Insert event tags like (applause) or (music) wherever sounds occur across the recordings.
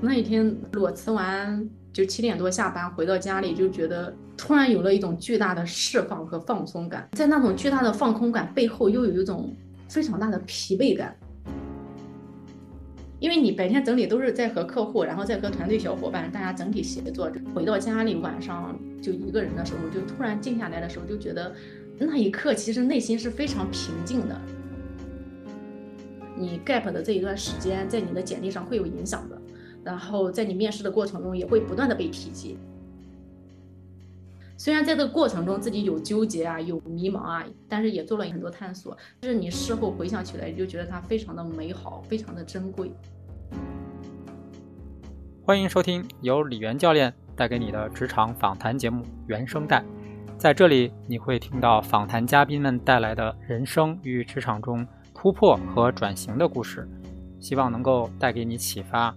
那一天裸辞完，就七点多下班回到家里，就觉得突然有了一种巨大的释放和放松感，在那种巨大的放空感背后，又有一种非常大的疲惫感。因为你白天整理都是在和客户，然后再和团队小伙伴大家整体协作，回到家里晚上就一个人的时候，就突然静下来的时候，就觉得那一刻其实内心是非常平静的。你 gap 的这一段时间，在你的简历上会有影响的。然后在你面试的过程中，也会不断的被提及。虽然在这个过程中自己有纠结啊，有迷茫啊，但是也做了很多探索。就是你事后回想起来，就觉得它非常的美好，非常的珍贵。欢迎收听由李源教练带给你的职场访谈节目《原声带》。在这里，你会听到访谈嘉宾们带来的人生与职场中突破和转型的故事，希望能够带给你启发。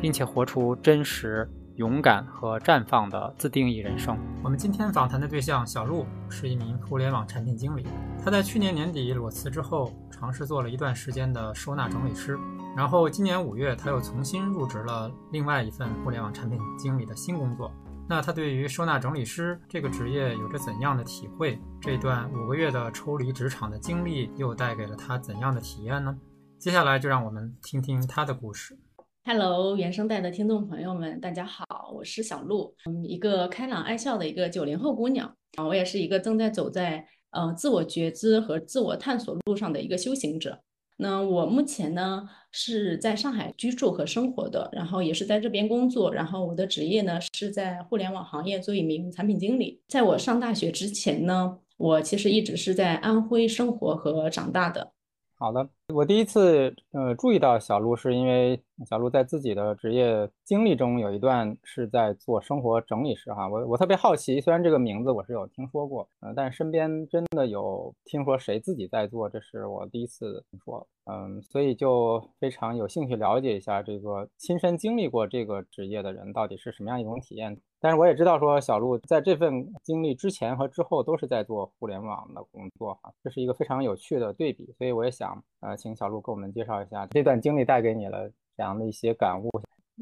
并且活出真实、勇敢和绽放的自定义人生。我们今天访谈的对象小陆是一名互联网产品经理。他在去年年底裸辞之后，尝试做了一段时间的收纳整理师。然后今年五月，他又重新入职了另外一份互联网产品经理的新工作。那他对于收纳整理师这个职业有着怎样的体会？这段五个月的抽离职场的经历又带给了他怎样的体验呢？接下来就让我们听听他的故事。Hello，原声带的听众朋友们，大家好，我是小鹿，嗯，一个开朗爱笑的一个九零后姑娘啊，我也是一个正在走在呃自我觉知和自我探索路上的一个修行者。那我目前呢是在上海居住和生活的，然后也是在这边工作，然后我的职业呢是在互联网行业做一名产品经理。在我上大学之前呢，我其实一直是在安徽生活和长大的。好的，我第一次呃注意到小鹿，是因为小鹿在自己的职业经历中有一段是在做生活整理师哈。我我特别好奇，虽然这个名字我是有听说过，呃，但身边真的有听说谁自己在做，这是我第一次听说。嗯，所以就非常有兴趣了解一下这个亲身经历过这个职业的人到底是什么样一种体验。但是我也知道说小鹿在这份经历之前和之后都是在做互联网的工作哈，这是一个非常有趣的对比。所以我也想呃，请小鹿给我们介绍一下这段经历带给你了这样的一些感悟。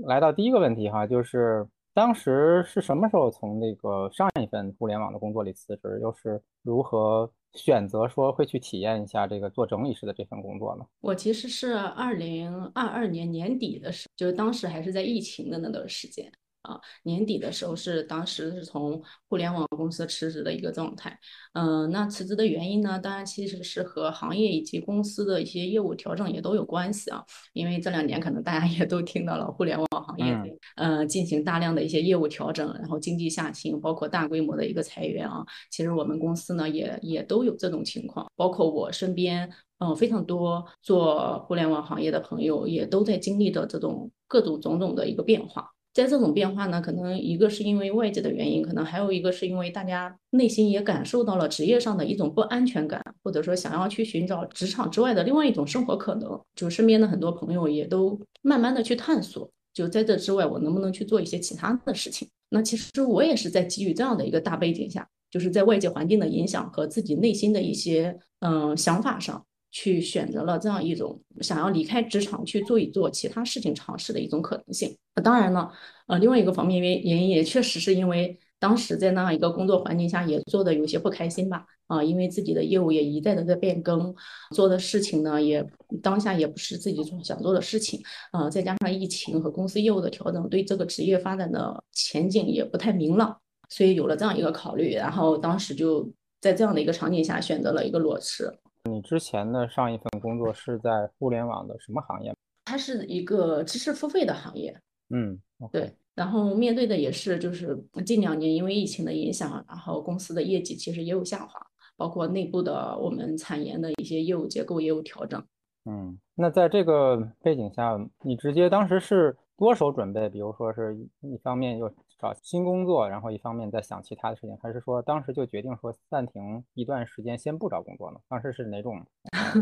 来到第一个问题哈，就是当时是什么时候从那个上一份互联网的工作里辞职，又是如何？选择说会去体验一下这个做整理师的这份工作呢？我其实是二零二二年年底的时候，就是当时还是在疫情的那段时间。啊，年底的时候是当时是从互联网公司辞职的一个状态。嗯，那辞职的原因呢，当然其实是和行业以及公司的一些业务调整也都有关系啊。因为这两年可能大家也都听到了互联网行业呃进行大量的一些业务调整，然后经济下行，包括大规模的一个裁员啊。其实我们公司呢也也都有这种情况，包括我身边嗯非常多做互联网行业的朋友也都在经历的这种各种种种的一个变化。在这种变化呢，可能一个是因为外界的原因，可能还有一个是因为大家内心也感受到了职业上的一种不安全感，或者说想要去寻找职场之外的另外一种生活可能。就身边的很多朋友也都慢慢的去探索，就在这之外，我能不能去做一些其他的事情？那其实我也是在基于这样的一个大背景下，就是在外界环境的影响和自己内心的一些嗯想法上。去选择了这样一种想要离开职场去做一做其他事情尝试的一种可能性。当然呢，呃，另外一个方面原原因也确实是因为当时在那样一个工作环境下也做的有些不开心吧。啊，因为自己的业务也一再的在变更，做的事情呢也当下也不是自己想做的事情。啊，再加上疫情和公司业务的调整，对这个职业发展的前景也不太明朗，所以有了这样一个考虑。然后当时就在这样的一个场景下选择了一个裸辞。你之前的上一份工作是在互联网的什么行业？它是一个知识付费的行业。嗯，对。然后面对的也是，就是近两年因为疫情的影响，然后公司的业绩其实也有下滑，包括内部的我们产研的一些业务结构也有调整。嗯，那在这个背景下，你直接当时是多手准备，比如说是一方面又。找新工作，然后一方面在想其他的事情，还是说当时就决定说暂停一段时间，先不找工作呢？当时是哪种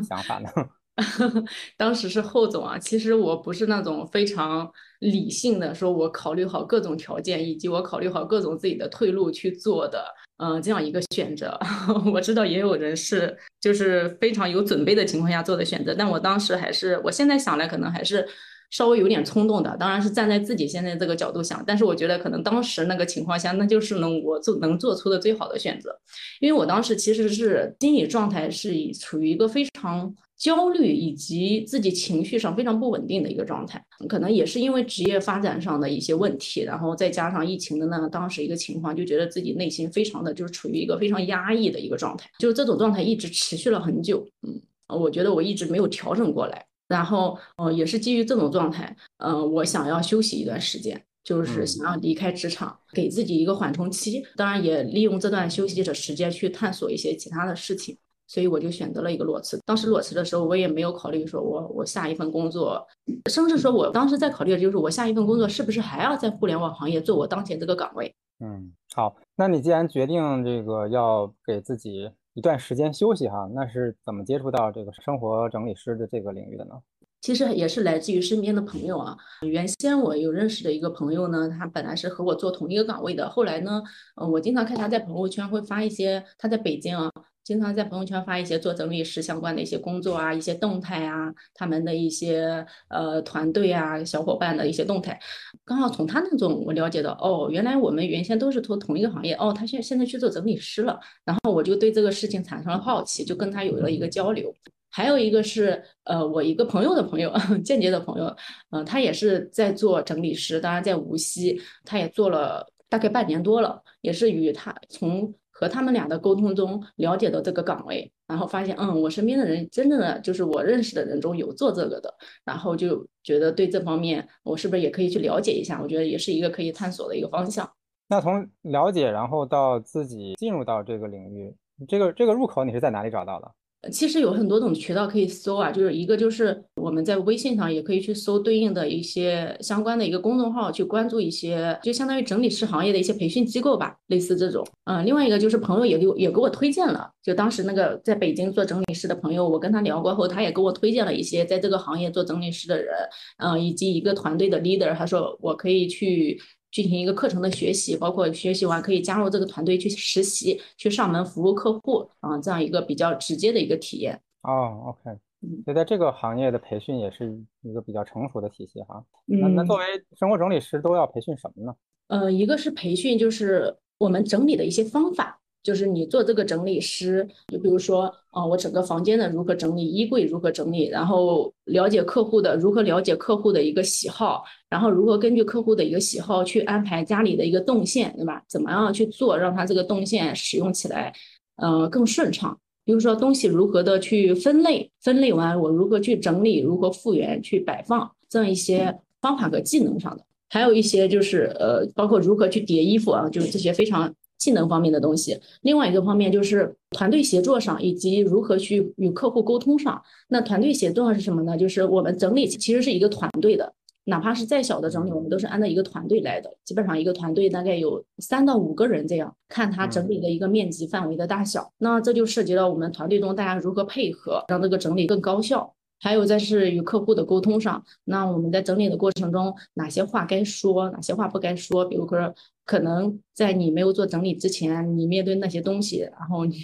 想法呢？(laughs) (laughs) 当时是后总啊，其实我不是那种非常理性的，说我考虑好各种条件，以及我考虑好各种自己的退路去做的，嗯，这样一个选择。(laughs) 我知道也有人是就是非常有准备的情况下做的选择，但我当时还是，我现在想来可能还是。稍微有点冲动的，当然是站在自己现在这个角度想，但是我觉得可能当时那个情况下，那就是能我做能做出的最好的选择，因为我当时其实是心理状态是以处于一个非常焦虑以及自己情绪上非常不稳定的一个状态，可能也是因为职业发展上的一些问题，然后再加上疫情的那个当时一个情况，就觉得自己内心非常的就是处于一个非常压抑的一个状态，就是这种状态一直持续了很久，嗯，我觉得我一直没有调整过来。然后，呃，也是基于这种状态，呃，我想要休息一段时间，就是想要离开职场，给自己一个缓冲期。当然，也利用这段休息的时间去探索一些其他的事情。所以我就选择了一个裸辞。当时裸辞的时候，我也没有考虑说我我下一份工作，甚至说我当时在考虑的就是我下一份工作是不是还要在互联网行业做我当前这个岗位。嗯，好，那你既然决定这个要给自己。一段时间休息哈，那是怎么接触到这个生活整理师的这个领域的呢？其实也是来自于身边的朋友啊。原先我有认识的一个朋友呢，他本来是和我做同一个岗位的，后来呢，呃，我经常看他在朋友圈会发一些他在北京啊。经常在朋友圈发一些做整理师相关的一些工作啊，一些动态啊，他们的一些呃团队啊，小伙伴的一些动态，刚好从他那种我了解到，哦，原来我们原先都是做同一个行业，哦，他现现在去做整理师了，然后我就对这个事情产生了好奇，就跟他有了一个交流。还有一个是呃我一个朋友的朋友，(laughs) 间接的朋友，嗯，他也是在做整理师，当然在无锡，他也做了大概半年多了，也是与他从。和他们俩的沟通中了解到这个岗位，然后发现，嗯，我身边的人真正的就是我认识的人中有做这个的，然后就觉得对这方面我是不是也可以去了解一下？我觉得也是一个可以探索的一个方向。那从了解，然后到自己进入到这个领域，这个这个入口你是在哪里找到的？其实有很多种渠道可以搜啊，就是一个就是我们在微信上也可以去搜对应的一些相关的一个公众号，去关注一些就相当于整理师行业的一些培训机构吧，类似这种。嗯，另外一个就是朋友也给我也给我推荐了，就当时那个在北京做整理师的朋友，我跟他聊过后，他也给我推荐了一些在这个行业做整理师的人，嗯，以及一个团队的 leader，他说我可以去。进行一个课程的学习，包括学习完可以加入这个团队去实习，去上门服务客户啊，这样一个比较直接的一个体验。哦，OK，所以在这个行业的培训也是一个比较成熟的体系哈。那那作为生活整理师都要培训什么呢？呃，一个是培训，就是我们整理的一些方法。就是你做这个整理师，就比如说，啊，我整个房间的如何整理，衣柜如何整理，然后了解客户的如何了解客户的一个喜好，然后如何根据客户的一个喜好去安排家里的一个动线，对吧？怎么样去做，让他这个动线使用起来，呃，更顺畅。比如说东西如何的去分类，分类完我如何去整理，如何复原去摆放，这样一些方法和技能上的，还有一些就是呃，包括如何去叠衣服啊，就是这些非常。技能方面的东西，另外一个方面就是团队协作上，以及如何去与客户沟通上。那团队协作是什么呢？就是我们整理其实是一个团队的，哪怕是再小的整理，我们都是按照一个团队来的。基本上一个团队大概有三到五个人这样，看他整理的一个面积范围的大小。那这就涉及到我们团队中大家如何配合，让这个整理更高效。还有在是与客户的沟通上，那我们在整理的过程中，哪些话该说，哪些话不该说？比如说，可能在你没有做整理之前，你面对那些东西，然后你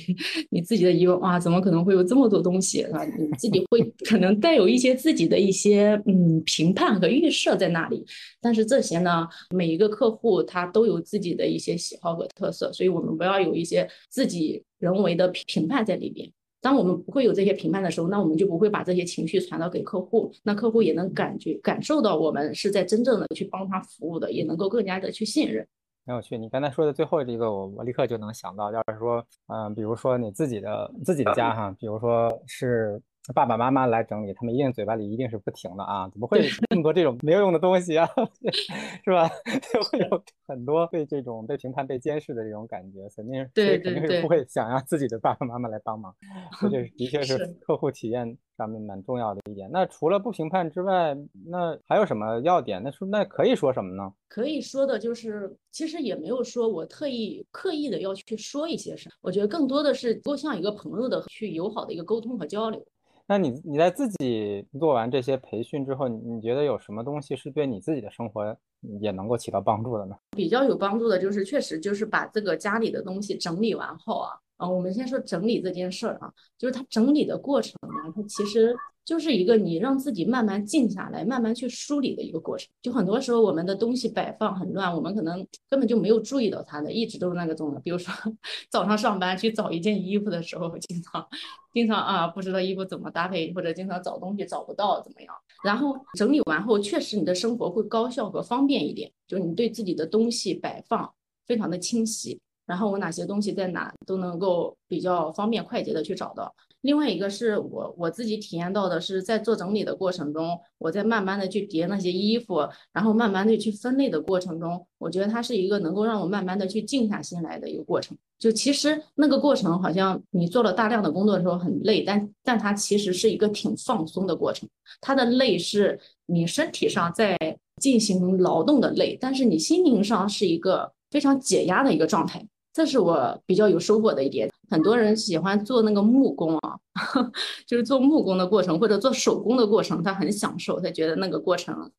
你自己的疑问，哇，怎么可能会有这么多东西？啊，你自己会可能带有一些自己的一些嗯评判和预设在那里。但是这些呢，每一个客户他都有自己的一些喜好和特色，所以我们不要有一些自己人为的评判在里边。当我们不会有这些评判的时候，那我们就不会把这些情绪传导给客户，那客户也能感觉感受到我们是在真正的去帮他服务的，也能够更加的去信任。很有趣，你刚才说的最后这个，我我立刻就能想到，要是说，嗯，比如说你自己的自己的家哈，比如说是。爸爸妈妈来整理，他们一定嘴巴里一定是不停的啊！怎么会这么多这种没有用的东西啊？(laughs) 是吧？(laughs) 就会有很多被这种被评判、被监视的这种感觉，肯定对肯定是不会想让自己的爸爸妈妈来帮忙。(laughs) 这的确是客户体验上面蛮重要的一点。那除了不评判之外，那还有什么要点？那说那可以说什么呢？可以说的就是，其实也没有说我特意刻意的要去说一些什么。我觉得更多的是多像一个朋友的去友好的一个沟通和交流。那你你在自己做完这些培训之后，你你觉得有什么东西是对你自己的生活也能够起到帮助的呢？比较有帮助的就是，确实就是把这个家里的东西整理完后啊，啊，我们先说整理这件事儿啊，就是它整理的过程呢，它其实就是一个你让自己慢慢静下来，慢慢去梳理的一个过程。就很多时候我们的东西摆放很乱，我们可能根本就没有注意到它的，一直都是那个种的。比如说 (laughs) 早上上班去找一件衣服的时候，经常经常啊不知道衣服怎么搭配，或者经常找东西找不到怎么样。然后整理完后，确实你的生活会高效和方便一点，就你对自己的东西摆放非常的清晰。然后我哪些东西在哪都能够比较方便快捷的去找到。另外一个是我我自己体验到的是，在做整理的过程中，我在慢慢的去叠那些衣服，然后慢慢的去分类的过程中，我觉得它是一个能够让我慢慢的去静下心来的一个过程。就其实那个过程好像你做了大量的工作的时候很累，但但它其实是一个挺放松的过程。它的累是你身体上在进行劳动的累，但是你心灵上是一个非常解压的一个状态。这是我比较有收获的一点。很多人喜欢做那个木工啊，(laughs) 就是做木工的过程或者做手工的过程，他很享受，他觉得那个过程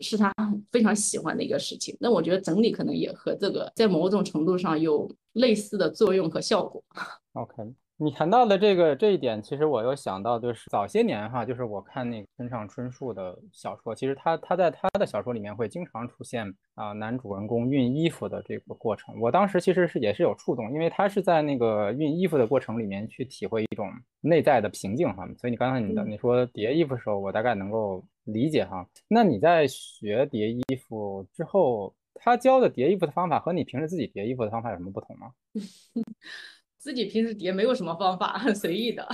是他非常喜欢的一个事情。那我觉得整理可能也和这个在某种程度上有类似的作用和效果。(laughs) OK。你谈到的这个这一点，其实我又想到，就是早些年哈，就是我看那个村上春树的小说，其实他他在他的小说里面会经常出现啊男主人公熨衣服的这个过程。我当时其实是也是有触动，因为他是在那个熨衣服的过程里面去体会一种内在的平静哈。所以你刚才你的你说叠衣服的时候，我大概能够理解哈。那你在学叠衣服之后，他教的叠衣服的方法和你平时自己叠衣服的方法有什么不同吗？(laughs) 自己平时叠没有什么方法，很随意的，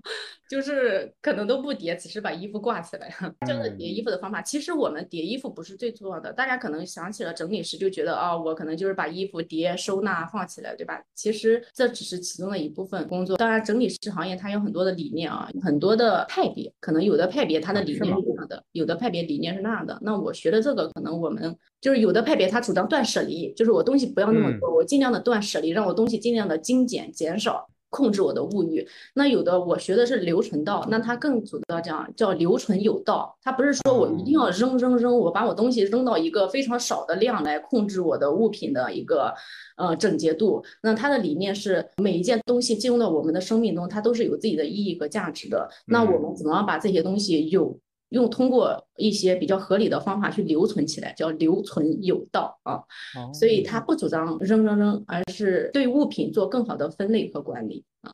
(laughs) 就是可能都不叠，只是把衣服挂起来。这样的叠衣服的方法，其实我们叠衣服不是最重要的。大家可能想起了整理师，就觉得啊，我可能就是把衣服叠、收纳、放起来，对吧？其实这只是其中的一部分工作。当然，整理师行业它有很多的理念啊，很多的派别，可能有的派别它的理念是这样的，有的派别理念是那样的。那我学的这个，可能我们就是有的派别他主张断舍离，就是我东西不要那么多，我尽量的断舍离，让我东西尽量的精简。减少控制我的物欲，那有的我学的是留存道，那他更主要讲叫留存有道，他不是说我一定要扔扔扔，我把我东西扔到一个非常少的量来控制我的物品的一个呃整洁度。那他的理念是每一件东西进入到我们的生命中，它都是有自己的意义和价值的。那我们怎么样把这些东西有？用通过一些比较合理的方法去留存起来，叫留存有道啊。所以他不主张扔扔扔，而是对物品做更好的分类和管理啊。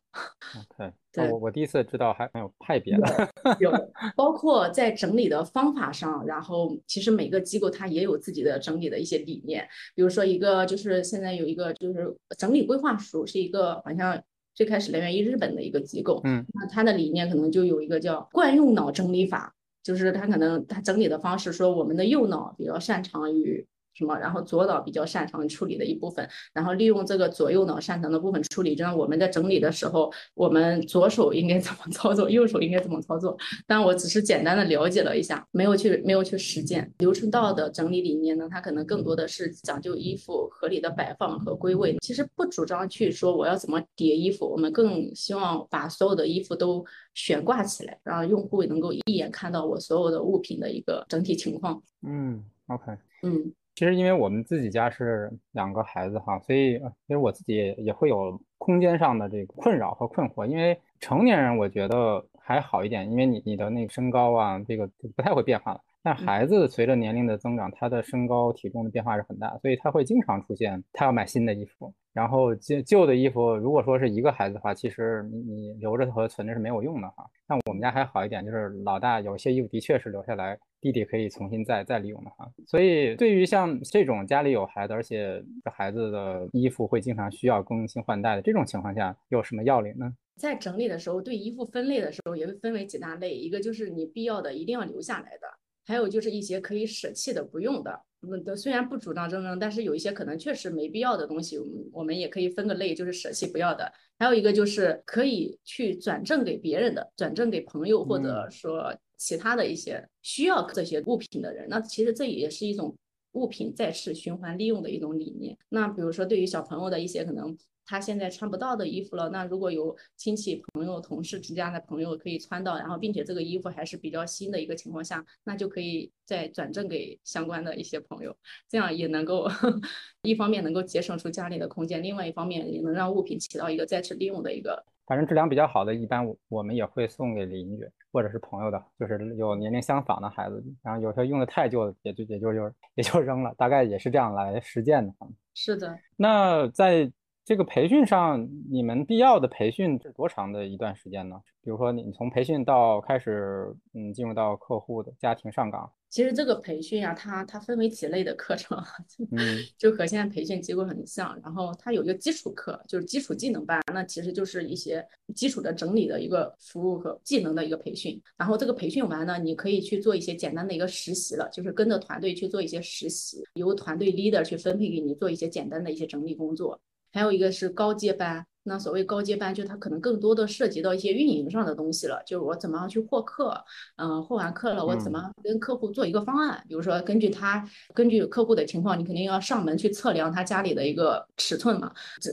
OK，(laughs) 对，我我第一次知道还有派别的，有 (laughs) 包括在整理的方法上，然后其实每个机构它也有自己的整理的一些理念。比如说一个就是现在有一个就是整理规划书，是一个好像最开始来源于日本的一个机构，嗯，那它的理念可能就有一个叫惯用脑整理法。就是他可能他整理的方式说，我们的右脑比较擅长于。什么？然后左脑比较擅长处理的一部分，然后利用这个左右脑擅长的部分处理，这样我们在整理的时候，我们左手应该怎么操作，右手应该怎么操作？但我只是简单的了解了一下，没有去没有去实践。流程道的整理理念呢，它可能更多的是讲究衣服合理的摆放和归位，其实不主张去说我要怎么叠衣服，我们更希望把所有的衣服都悬挂起来，让用户能够一眼看到我所有的物品的一个整体情况。嗯，OK，嗯。其实，因为我们自己家是两个孩子哈，所以其实我自己也会有空间上的这个困扰和困惑。因为成年人我觉得还好一点，因为你你的那个身高啊，这个不太会变化了。但孩子随着年龄的增长，他的身高体重的变化是很大，所以他会经常出现他要买新的衣服，然后旧旧的衣服，如果说是一个孩子的话，其实你你留着和存着是没有用的哈。但我们家还好一点，就是老大有些衣服的确是留下来，弟弟可以重新再再利用的哈。所以对于像这种家里有孩子，而且这孩子的衣服会经常需要更新换代的这种情况下，有什么要领呢？在整理的时候，对衣服分类的时候也会分为几大类，一个就是你必要的一定要留下来的。还有就是一些可以舍弃的、不用的，嗯，的虽然不主张扔扔，但是有一些可能确实没必要的东西，我们也可以分个类，就是舍弃不要的。还有一个就是可以去转赠给别人的，转赠给朋友或者说其他的一些需要这些物品的人。那其实这也是一种物品再次循环利用的一种理念。那比如说对于小朋友的一些可能。他现在穿不到的衣服了，那如果有亲戚、朋友、同事之间的朋友可以穿到，然后并且这个衣服还是比较新的一个情况下，那就可以再转赠给相关的一些朋友，这样也能够 (laughs) 一方面能够节省出家里的空间，另外一方面也能让物品起到一个再次利用的一个反正质量比较好的，一般我我们也会送给邻居或者是朋友的，就是有年龄相仿的孩子。然后有时候用的太旧了，也就也就就也就扔了，大概也是这样来实践的。是的。那在这个培训上，你们必要的培训是多长的一段时间呢？比如说你从培训到开始，嗯，进入到客户的家庭上岗。其实这个培训啊，它它分为几类的课程，(laughs) 嗯，就和现在培训机构很像。然后它有一个基础课，就是基础技能班，那其实就是一些基础的整理的一个服务和技能的一个培训。然后这个培训完呢，你可以去做一些简单的一个实习了，就是跟着团队去做一些实习，由团队 leader 去分配给你做一些简单的一些整理工作。还有一个是高阶班。那所谓高阶班，就它可能更多的涉及到一些运营上的东西了，就是我怎么样去获客，嗯，获完客了，我怎么跟客户做一个方案？比如说根据他根据客户的情况，你肯定要上门去测量他家里的一个尺寸嘛，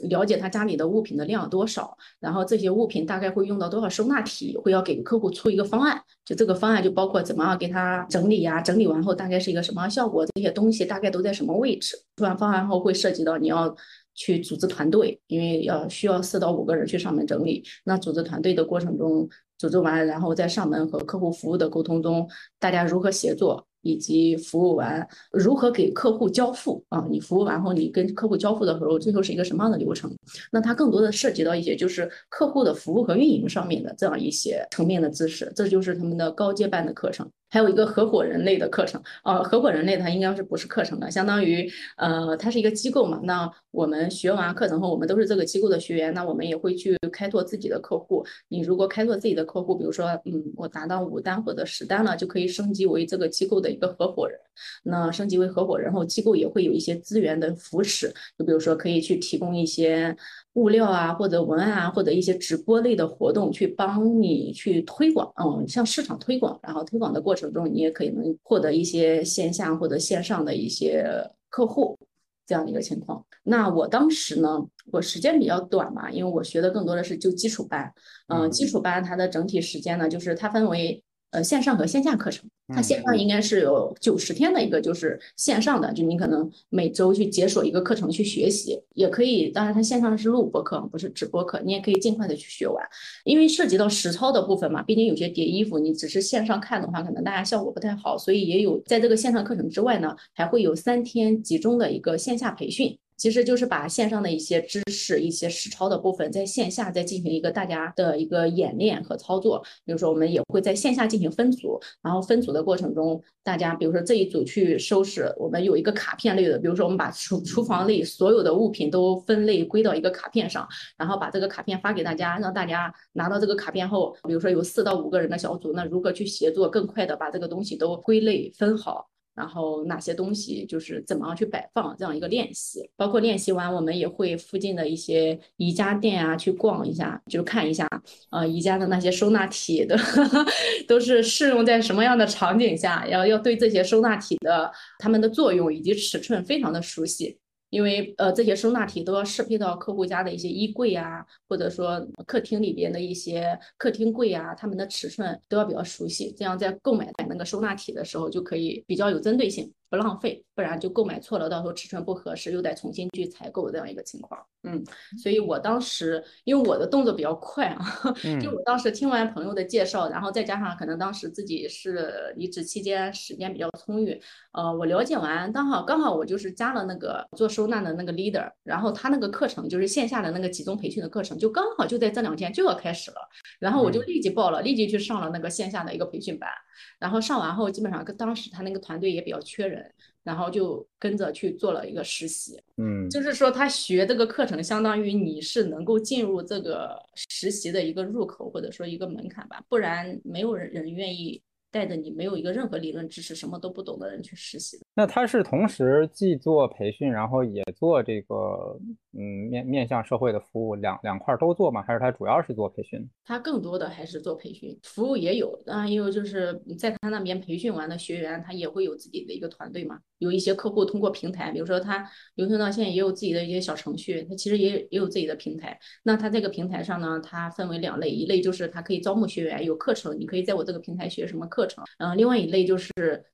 了解他家里的物品的量多少，然后这些物品大概会用到多少收纳体，会要给客户出一个方案。就这个方案就包括怎么样给他整理呀，整理完后大概是一个什么效果，这些东西大概都在什么位置。出完方案后会涉及到你要。去组织团队，因为要需要四到五个人去上门整理。那组织团队的过程中，组织完，然后在上门和客户服务的沟通中，大家如何协作？以及服务完如何给客户交付啊？你服务完后，你跟客户交付的时候，最后是一个什么样的流程？那它更多的涉及到一些就是客户的服务和运营上面的这样一些层面的知识，这就是他们的高阶班的课程。还有一个合伙人类的课程，呃，合伙人类它应该是不是课程的，相当于呃，它是一个机构嘛。那我们学完课程后，我们都是这个机构的学员，那我们也会去开拓自己的客户。你如果开拓自己的客户，比如说，嗯，我达到五单或者十单了，就可以升级为这个机构的。一个合伙人，那升级为合伙人后，机构也会有一些资源的扶持，就比如说可以去提供一些物料啊，或者文案啊，或者一些直播类的活动，去帮你去推广，嗯，向市场推广，然后推广的过程中，你也可以能获得一些线下或者线上的一些客户这样的一个情况。那我当时呢，我时间比较短嘛，因为我学的更多的是就基础班，嗯，基础班它的整体时间呢，就是它分为。呃，线上和线下课程，它线上应该是有九十天的一个，就是线上的，就你可能每周去解锁一个课程去学习，也可以。当然，它线上是录播课，不是直播课，你也可以尽快的去学完。因为涉及到实操的部分嘛，毕竟有些叠衣服，你只是线上看的话，可能大家效果不太好，所以也有在这个线上课程之外呢，还会有三天集中的一个线下培训。其实就是把线上的一些知识、一些实操的部分，在线下再进行一个大家的一个演练和操作。比如说，我们也会在线下进行分组，然后分组的过程中，大家比如说这一组去收拾，我们有一个卡片类的，比如说我们把厨厨房里所有的物品都分类归到一个卡片上，然后把这个卡片发给大家，让大家拿到这个卡片后，比如说有四到五个人的小组，那如何去协作，更快的把这个东西都归类分好。然后哪些东西就是怎么样去摆放这样一个练习，包括练习完我们也会附近的一些宜家店啊去逛一下，就看一下呃宜家的那些收纳体的 (laughs) 都是适用在什么样的场景下，要要对这些收纳体的它们的作用以及尺寸非常的熟悉。因为呃这些收纳体都要适配到客户家的一些衣柜啊，或者说客厅里边的一些客厅柜啊，它们的尺寸都要比较熟悉，这样在购买那个收纳体的时候就可以比较有针对性。不浪费，不然就购买错了，到时候尺寸不合适，又得重新去采购这样一个情况。嗯，所以我当时因为我的动作比较快啊，(laughs) 就我当时听完朋友的介绍，然后再加上可能当时自己是离职期间时间比较充裕，呃，我了解完，刚好刚好我就是加了那个做收纳的那个 leader，然后他那个课程就是线下的那个集中培训的课程，就刚好就在这两天就要开始了，然后我就立即报了，立即去上了那个线下的一个培训班。然后上完后，基本上跟当时他那个团队也比较缺人，然后就跟着去做了一个实习。嗯，就是说他学这个课程，相当于你是能够进入这个实习的一个入口，或者说一个门槛吧，不然没有人人愿意。带着你没有一个任何理论知识、什么都不懂的人去实习的。那他是同时既做培训，然后也做这个嗯面面向社会的服务，两两块都做吗？还是他主要是做培训？他更多的还是做培训，服务也有。当然，也有就是在他那边培训完的学员，他也会有自己的一个团队嘛。有一些客户通过平台，比如说他流通到现在也有自己的一些小程序，他其实也也有自己的平台。那他这个平台上呢，它分为两类，一类就是他可以招募学员，有课程，你可以在我这个平台学什么课程。嗯，另外一类就是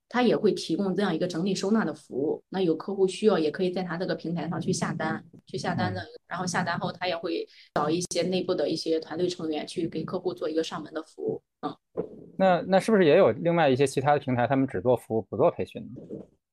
他也会提供这样一个整理收纳的服务。那有客户需要，也可以在他这个平台上去下单，去下单的，然后下单后他也会找一些内部的一些团队成员去给客户做一个上门的服务。嗯，那那是不是也有另外一些其他的平台，他们只做服务不做培训呢？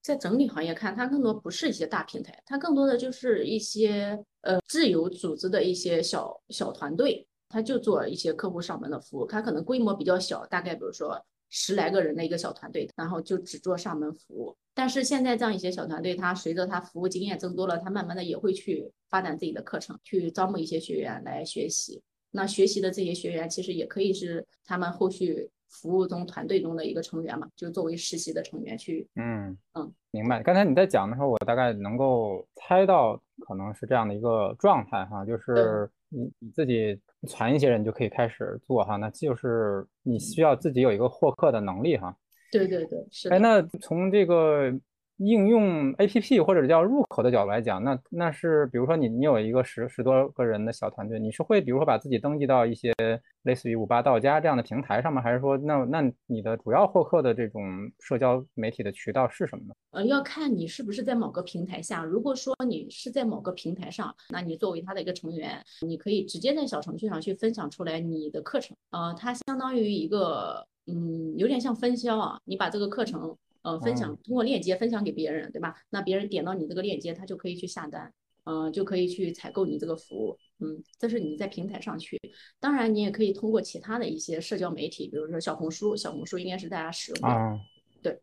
在整理行业看，它更多不是一些大平台，它更多的就是一些呃自由组织的一些小小团队，他就做一些客户上门的服务，他可能规模比较小，大概比如说。十来个人的一个小团队，然后就只做上门服务。但是现在这样一些小团队，他随着他服务经验增多了，他慢慢的也会去发展自己的课程，去招募一些学员来学习。那学习的这些学员，其实也可以是他们后续服务中团队中的一个成员嘛，就作为实习的成员去。嗯嗯，明白。刚才你在讲的时候，我大概能够猜到可能是这样的一个状态哈，就是你你自己。传一些人就可以开始做哈，那就是你需要自己有一个获客的能力哈。对对对，是。哎，那从这个。应用 A P P 或者叫入口的角度来讲，那那是比如说你你有一个十十多个人的小团队，你是会比如说把自己登记到一些类似于五八到家这样的平台上吗？还是说那那你的主要获客的这种社交媒体的渠道是什么呢？呃，要看你是不是在某个平台下。如果说你是在某个平台上，那你作为他的一个成员，你可以直接在小程序上去分享出来你的课程。呃，它相当于一个嗯，有点像分销啊，你把这个课程。呃，分享通过链接分享给别人，对吧？那别人点到你这个链接，他就可以去下单，嗯，就可以去采购你这个服务，嗯，这是你在平台上去。当然，你也可以通过其他的一些社交媒体，比如说小红书，小红书应该是大家使用的。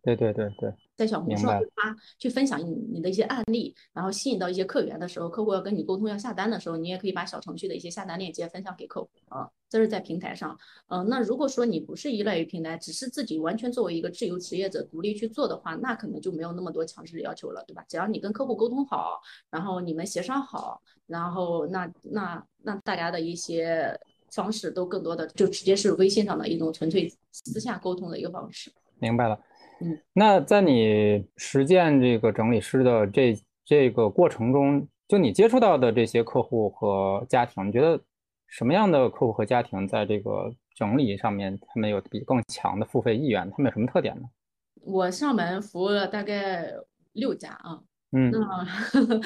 对对对对对，在小红书上发去分享你你的一些案例，然后吸引到一些客源的时候，客户要跟你沟通要下单的时候，你也可以把小程序的一些下单链接分享给客户啊。这是在平台上，嗯，那如果说你不是依赖于平台，只是自己完全作为一个自由职业者独立去做的话，那可能就没有那么多强制要求了，对吧？只要你跟客户沟通好，然后你们协商好，然后那那那大家的一些方式都更多的就直接是微信上的一种纯粹私下沟通的一个方式。明白了。嗯，那在你实践这个整理师的这这个过程中，就你接触到的这些客户和家庭，你觉得什么样的客户和家庭在这个整理上面，他们有比更强的付费意愿？他们有什么特点呢？我上门服务了大概六家啊，嗯，那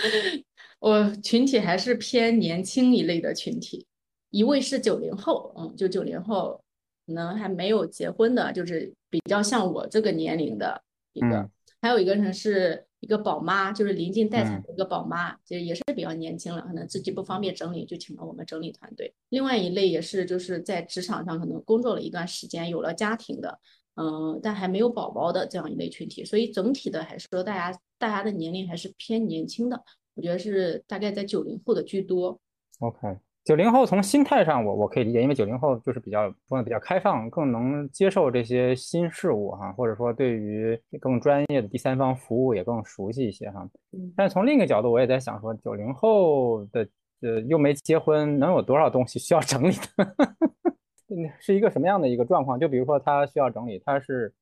(laughs) 我群体还是偏年轻一类的群体，一位是九零后，嗯，就九零后。可能还没有结婚的，就是比较像我这个年龄的一个，还有一个人是一个宝妈，就是临近待产的一个宝妈，其实也是比较年轻了，可能自己不方便整理，就请了我们整理团队。另外一类也是就是在职场上可能工作了一段时间，有了家庭的，嗯，但还没有宝宝的这样一类群体。所以整体的还是说大家大家的年龄还是偏年轻的，我觉得是大概在九零后的居多。OK。九零后从心态上，我我可以理解，因为九零后就是比较说比较开放，更能接受这些新事物哈，或者说对于更专业的第三方服务也更熟悉一些哈。但是从另一个角度，我也在想说，九零后的呃又没结婚，能有多少东西需要整理的？(laughs) 是一个什么样的一个状况？就比如说他需要整理，他是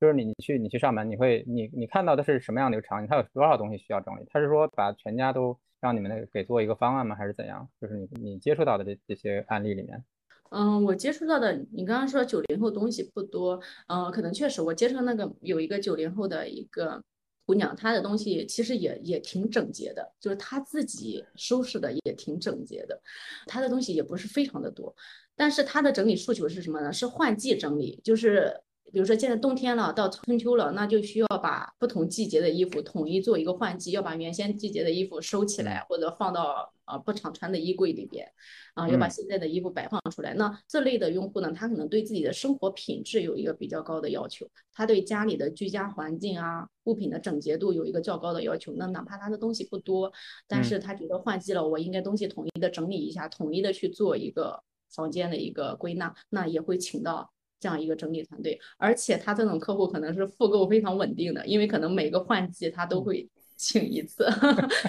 就是你你去你去上门，你会你你看到的是什么样的一个场景？他有多少东西需要整理？他是说把全家都。让你们那个给做一个方案吗？还是怎样？就是你你接触到的这这些案例里面，嗯，我接触到的，你刚刚说九零后东西不多，嗯，可能确实我接触那个有一个九零后的一个姑娘，她的东西其实也也挺整洁的，就是她自己收拾的也挺整洁的，她的东西也不是非常的多，但是她的整理诉求是什么呢？是换季整理，就是。比如说现在冬天了，到春秋了，那就需要把不同季节的衣服统一做一个换季，要把原先季节的衣服收起来，或者放到呃不常穿的衣柜里边，啊，要把现在的衣服摆放出来。那这类的用户呢，他可能对自己的生活品质有一个比较高的要求，他对家里的居家环境啊、物品的整洁度有一个较高的要求。那哪怕他的东西不多，但是他觉得换季了，我应该东西统一的整理一下，统一的去做一个房间的一个归纳，那也会请到。这样一个整体团队，而且他这种客户可能是复购非常稳定的，因为可能每个换季他都会请一次，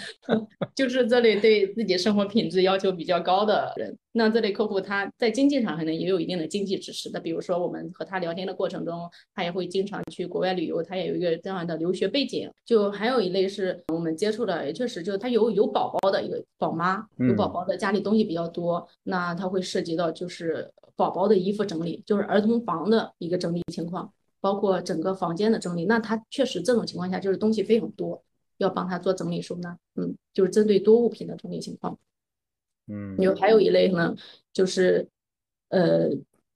(laughs) 就是这类对自己生活品质要求比较高的人。那这类客户他在经济上可能也有一定的经济支持的，比如说我们和他聊天的过程中，他也会经常去国外旅游，他也有一个这样的留学背景。就还有一类是我们接触的，也确实就是他有有宝宝的一个宝妈，有宝宝的家里东西比较多，那他会涉及到就是。宝宝的衣服整理，就是儿童房的一个整理情况，包括整个房间的整理。那他确实这种情况下就是东西非常多，要帮他做整理收纳。嗯，就是针对多物品的整理情况。嗯，有还有一类呢，就是呃。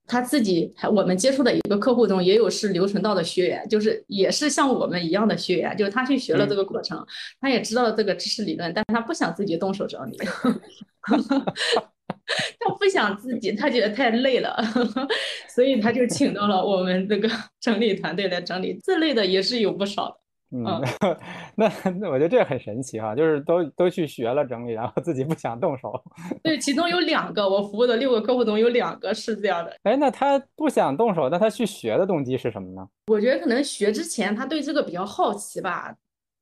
他自己还我们接触的一个客户中也有是留存到的学员，就是也是像我们一样的学员，就是他去学了这个过程，他也知道了这个知识理论，但是他不想自己动手整理，(laughs) 他不想自己，他觉得太累了，(laughs) 所以他就请到了我们这个整理团队来整理，这类的也是有不少的。嗯，(laughs) 那那我觉得这很神奇哈，就是都都去学了整理，然后自己不想动手。(laughs) 对，其中有两个，我服务的六个客户中有两个是这样的。哎，那他不想动手，那他去学的动机是什么呢？我觉得可能学之前他对这个比较好奇吧。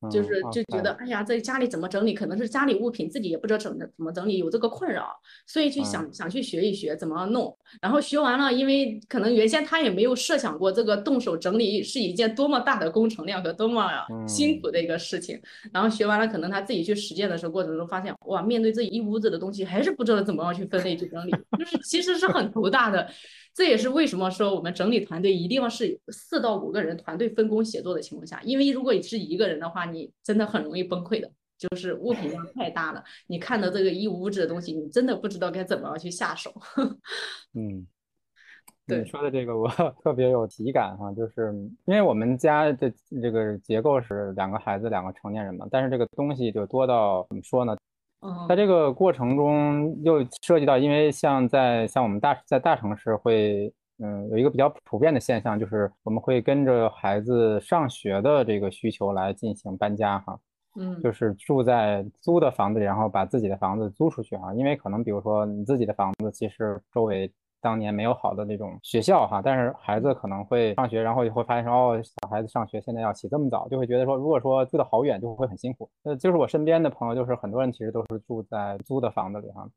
就是就觉得，哎呀，在家里怎么整理，可能是家里物品自己也不知道整的怎么整理，有这个困扰，所以去想想去学一学怎么弄。然后学完了，因为可能原先他也没有设想过这个动手整理是一件多么大的工程量和多么辛苦的一个事情。然后学完了，可能他自己去实践的时候过程中发现，哇，面对这一屋子的东西，还是不知道怎么样去分类去整理，就是其实是很头大的。这也是为什么说我们整理团队一定要是四到五个人团队分工协作的情况下，因为如果你是一个人的话，你真的很容易崩溃的，就是物品量太大了，你看到这个一屋子的东西，你真的不知道该怎么样去下手。嗯，(laughs) 对你说的这个我 (laughs) 特别有体感哈，就是因为我们家的这个结构是两个孩子两个成年人嘛，但是这个东西就多到怎么说呢？在这个过程中又涉及到，因为像在像我们大在大城市会，嗯，有一个比较普遍的现象，就是我们会跟着孩子上学的这个需求来进行搬家哈，嗯，就是住在租的房子里，然后把自己的房子租出去哈，因为可能比如说你自己的房子其实周围。当年没有好的那种学校哈，但是孩子可能会上学，然后就会发现说哦，小孩子上学现在要起这么早，就会觉得说，如果说住的好远，就会很辛苦。那就是我身边的朋友，就是很多人其实都是住在租的房子里哈，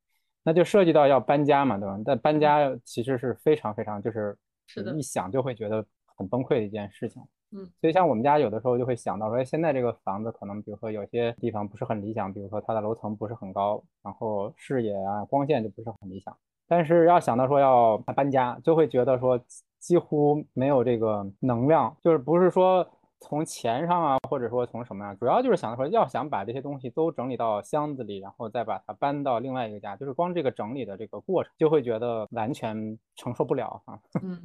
那就涉及到要搬家嘛，对吧？但搬家其实是非常非常就是是的，一想就会觉得很崩溃的一件事情。嗯，所以像我们家有的时候就会想到说，现在这个房子可能比如说有些地方不是很理想，比如说它的楼层不是很高，然后视野啊光线就不是很理想。但是要想到说要搬家，就会觉得说几乎没有这个能量，就是不是说从钱上啊，或者说从什么样，主要就是想说要想把这些东西都整理到箱子里，然后再把它搬到另外一个家，就是光这个整理的这个过程，就会觉得完全承受不了哈。(laughs) 嗯，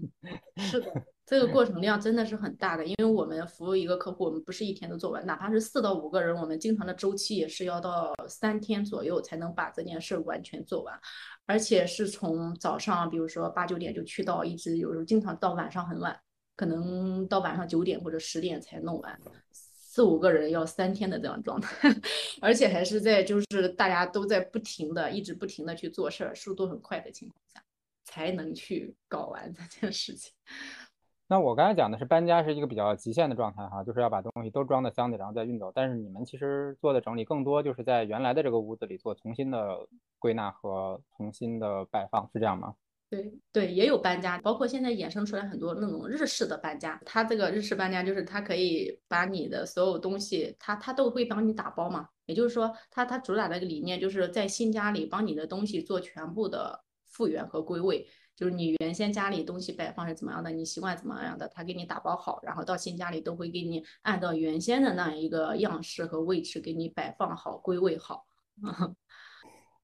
是的。这个过程量真的是很大的，因为我们服务一个客户，我们不是一天都做完，哪怕是四到五个人，我们经常的周期也是要到三天左右才能把这件事完全做完，而且是从早上，比如说八九点就去到，一直有时候经常到晚上很晚，可能到晚上九点或者十点才弄完，四五个人要三天的这样状态，(laughs) 而且还是在就是大家都在不停的一直不停的去做事儿，速度很快的情况下，才能去搞完这件事情。那我刚才讲的是搬家是一个比较极限的状态哈，就是要把东西都装在箱子，然后再运走。但是你们其实做的整理更多就是在原来的这个屋子里做重新的归纳和重新的摆放，是这样吗？对对，也有搬家，包括现在衍生出来很多那种日式的搬家。它这个日式搬家就是它可以把你的所有东西，它它都会帮你打包嘛。也就是说，它它主打的一个理念就是在新家里帮你的东西做全部的复原和归位。就是你原先家里东西摆放是怎么样的，你习惯怎么样的，他给你打包好，然后到新家里都会给你按照原先的那一个样式和位置给你摆放好、归位好。(laughs)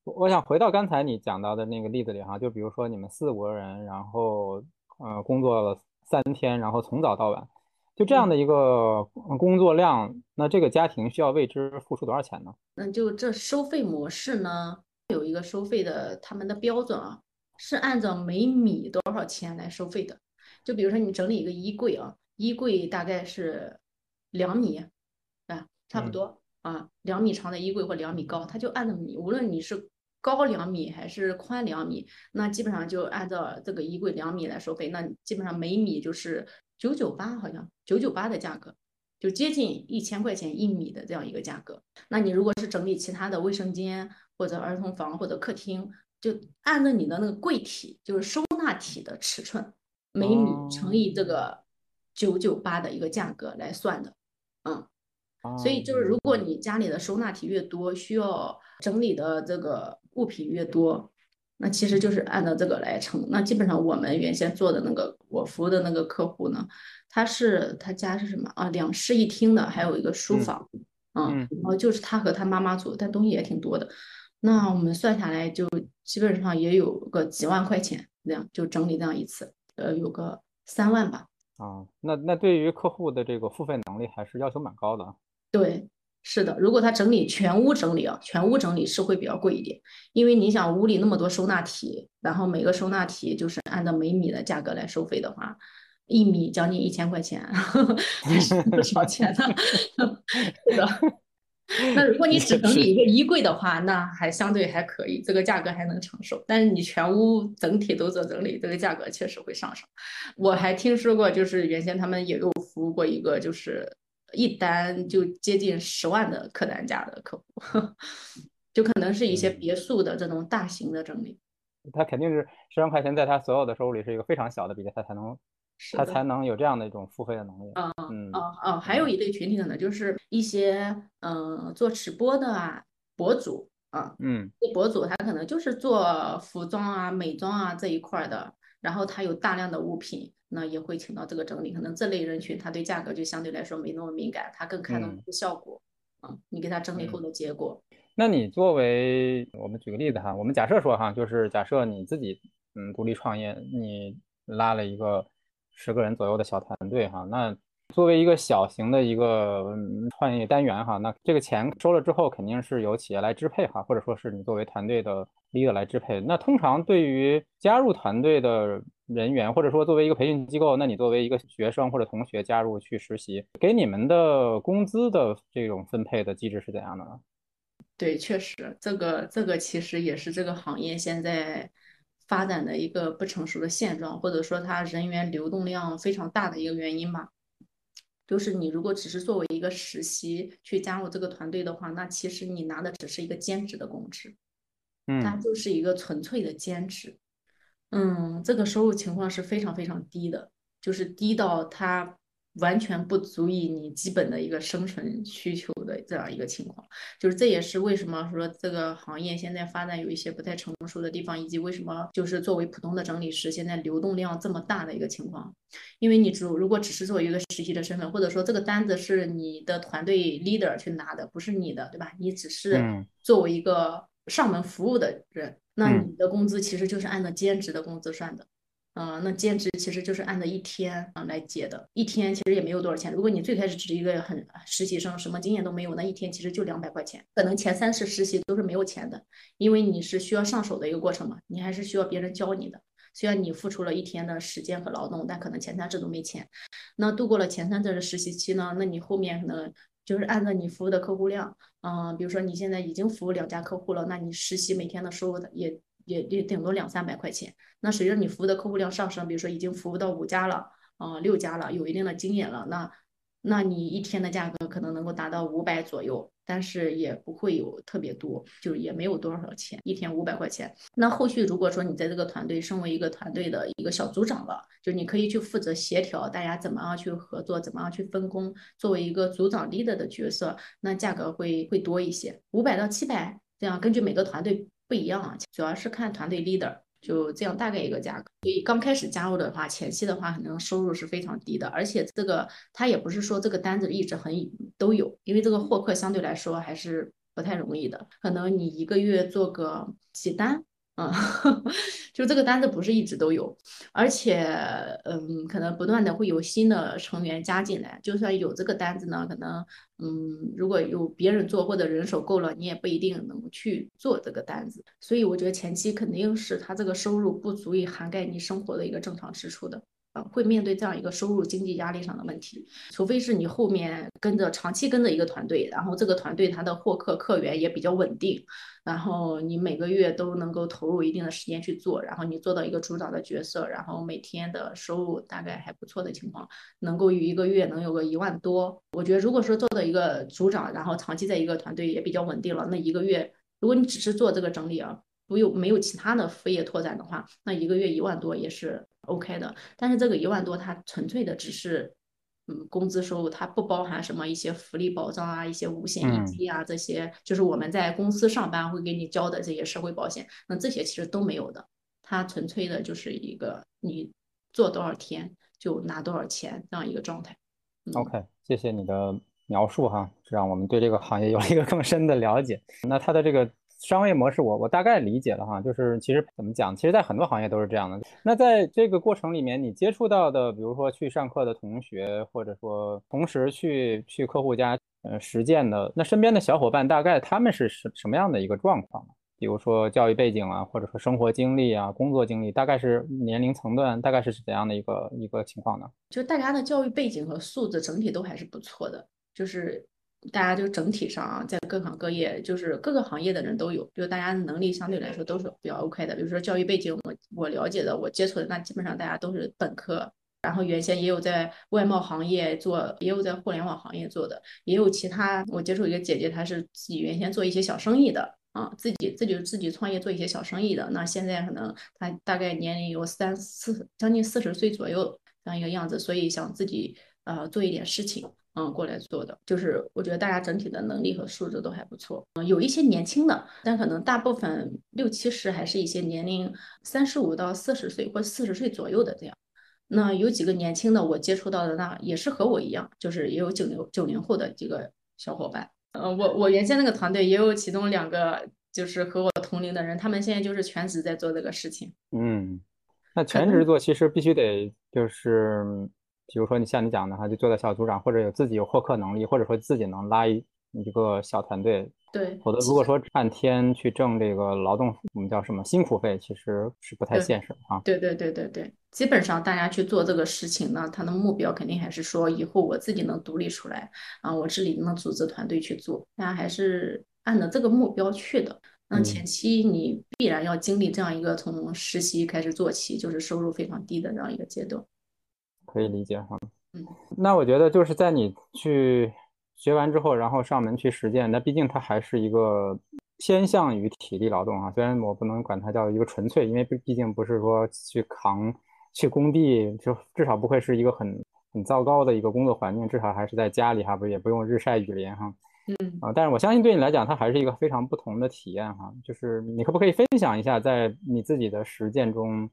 我想回到刚才你讲到的那个例子里哈，就比如说你们四五个人，然后呃工作了三天，然后从早到晚，就这样的一个工作量，那这个家庭需要为之付出多少钱呢？那就这收费模式呢，有一个收费的他们的标准啊。是按照每米多少钱来收费的，就比如说你整理一个衣柜啊，衣柜大概是两米，啊，差不多啊，两米长的衣柜或两米高，它就按照米，无论你是高两米还是宽两米，那基本上就按照这个衣柜两米来收费，那基本上每米就是九九八，好像九九八的价格，就接近一千块钱一米的这样一个价格。那你如果是整理其他的卫生间或者儿童房或者客厅。就按照你的那个柜体，就是收纳体的尺寸，每米乘以这个九九八的一个价格来算的，嗯，所以就是如果你家里的收纳体越多，需要整理的这个物品越多，那其实就是按照这个来称。那基本上我们原先做的那个我服务的那个客户呢，他是他家是什么啊？两室一厅的，还有一个书房，嗯，然后就是他和他妈妈住，但东西也挺多的。那我们算下来就基本上也有个几万块钱，这样就整理这样一次，呃，有个三万吧。啊，那那对于客户的这个付费能力还是要求蛮高的。对。是的，如果他整理全屋整理啊，全屋整理是会比较贵一点，因为你想屋里那么多收纳体，然后每个收纳体就是按照每米的价格来收费的话，一米将近一千块钱，是不少钱呢。(laughs) 是的，那如果你只整理一个衣柜的话，那还相对还可以，这个价格还能承受。但是你全屋整体都做整理，这个价格确实会上升。我还听说过，就是原先他们也有服务过一个，就是。一单就接近十万的客单价的客户，就可能是一些别墅的这种大型的整理。他肯定是十万块钱，在他所有的收入里是一个非常小的比例，他才能他才能有这样的一种付费的能力。嗯嗯嗯嗯，还有一类群体的呢，就是一些嗯做直播的啊博主啊，嗯，这博主他可能就是做服装啊美妆啊这一块的，然后他有大量的物品。那也会请到这个整理，可能这类人群他对价格就相对来说没那么敏感，他更看重效果啊，你给他整理后的结果。那你作为我们举个例子哈，我们假设说哈，就是假设你自己嗯独立创业，你拉了一个十个人左右的小团队哈，那。作为一个小型的一个创业单元哈，那这个钱收了之后，肯定是由企业来支配哈，或者说是你作为团队的 leader 来支配。那通常对于加入团队的人员，或者说作为一个培训机构，那你作为一个学生或者同学加入去实习，给你们的工资的这种分配的机制是怎样的呢？对，确实，这个这个其实也是这个行业现在发展的一个不成熟的现状，或者说它人员流动量非常大的一个原因吧。就是你如果只是作为一个实习去加入这个团队的话，那其实你拿的只是一个兼职的工资，嗯，它就是一个纯粹的兼职，嗯，这个收入情况是非常非常低的，就是低到它。完全不足以你基本的一个生存需求的这样一个情况，就是这也是为什么说这个行业现在发展有一些不太成熟的地方，以及为什么就是作为普通的整理师现在流动量这么大的一个情况。因为你只如果只是作为一个实习的身份，或者说这个单子是你的团队 leader 去拿的，不是你的，对吧？你只是作为一个上门服务的人，那你的工资其实就是按照兼职的工资算的。嗯，那兼职其实就是按照一天啊来结的，一天其实也没有多少钱。如果你最开始只是一个很实习生，什么经验都没有，那一天其实就两百块钱。可能前三次实习都是没有钱的，因为你是需要上手的一个过程嘛，你还是需要别人教你的。虽然你付出了一天的时间和劳动，但可能前三次都没钱。那度过了前三次的实习期呢，那你后面可能就是按照你服务的客户量，嗯，比如说你现在已经服务两家客户了，那你实习每天的收入也。也也顶多两三百块钱。那随着你服务的客户量上升，比如说已经服务到五家了，嗯六家了，有一定的经验了，那那你一天的价格可能能够达到五百左右，但是也不会有特别多，就是也没有多少钱，一天五百块钱。那后续如果说你在这个团队身为一个团队的一个小组长了，就你可以去负责协调大家怎么样去合作，怎么样去分工，作为一个组长 leader 的角色，那价格会会多一些，五百到七百这样，根据每个团队。不一样，主要是看团队 leader，就这样大概一个价格。所以刚开始加入的话，前期的话可能收入是非常低的，而且这个他也不是说这个单子一直很都有，因为这个获客相对来说还是不太容易的，可能你一个月做个几单。嗯，(laughs) 就这个单子不是一直都有，而且，嗯，可能不断的会有新的成员加进来。就算有这个单子呢，可能，嗯，如果有别人做或者人手够了，你也不一定能去做这个单子。所以我觉得前期肯定是他这个收入不足以涵盖你生活的一个正常支出的。呃，会面对这样一个收入经济压力上的问题，除非是你后面跟着长期跟着一个团队，然后这个团队它的获客客源也比较稳定，然后你每个月都能够投入一定的时间去做，然后你做到一个组长的角色，然后每天的收入大概还不错的情况，能够有一个月能有个一万多。我觉得如果说做到一个组长，然后长期在一个团队也比较稳定了，那一个月如果你只是做这个整理啊。不有没有其他的副业拓展的话，那一个月一万多也是 OK 的。但是这个一万多，它纯粹的只是嗯，工资收入它不包含什么一些福利保障啊，一些五险一金啊，这些就是我们在公司上班会给你交的这些社会保险，那这些其实都没有的，它纯粹的就是一个你做多少天就拿多少钱这样一个状态。OK，谢谢你的描述哈，让我们对这个行业有了一个更深的了解。那它的这个。商业模式，我我大概理解了哈，就是其实怎么讲，其实在很多行业都是这样的。那在这个过程里面，你接触到的，比如说去上课的同学，或者说同时去去客户家呃实践的，那身边的小伙伴大概他们是什什么样的一个状况？比如说教育背景啊，或者说生活经历啊，工作经历，大概是年龄层段大概是怎样的一个一个情况呢？就大家的教育背景和素质整体都还是不错的，就是。大家就整体上啊，在各行各业，就是各个行业的人都有，就大家能力相对来说都是比较 OK 的。比如说教育背景，我我了解的，我接触的，那基本上大家都是本科，然后原先也有在外贸行业做，也有在互联网行业做的，也有其他。我接触一个姐姐，她是自己原先做一些小生意的啊，自己自己自己创业做一些小生意的。那现在可能她大概年龄有三四，将近四十岁左右这样一个样子，所以想自己呃做一点事情。嗯，过来做的，就是我觉得大家整体的能力和素质都还不错。嗯，有一些年轻的，但可能大部分六七十还是一些年龄三十五到四十岁或四十岁左右的这样。那有几个年轻的，我接触到的那也是和我一样，就是也有九零九零后的几个小伙伴。嗯，我我原先那个团队也有其中两个就是和我同龄的人，他们现在就是全职在做这个事情。嗯，那全职做其实必须得就是。比如说你像你讲的哈，就做在小组长，或者有自己有获客能力，或者说自己能拉一一个小团队。对。否则如果说半天去挣这个劳动，我们叫什么辛苦费，其实是不太现实啊。对对对对对，基本上大家去做这个事情呢，他的目标肯定还是说以后我自己能独立出来啊，我自己能组织团队去做，大家还是按照这个目标去的。那前期你必然要经历这样一个从实习开始做起，就是收入非常低的这样一个阶段。可以理解哈，嗯，那我觉得就是在你去学完之后，然后上门去实践，那毕竟它还是一个偏向于体力劳动啊。虽然我不能管它叫一个纯粹，因为毕毕竟不是说去扛去工地，就至少不会是一个很很糟糕的一个工作环境，至少还是在家里哈，不也不用日晒雨淋哈，嗯啊，但是我相信对你来讲，它还是一个非常不同的体验哈。就是你可不可以分享一下，在你自己的实践中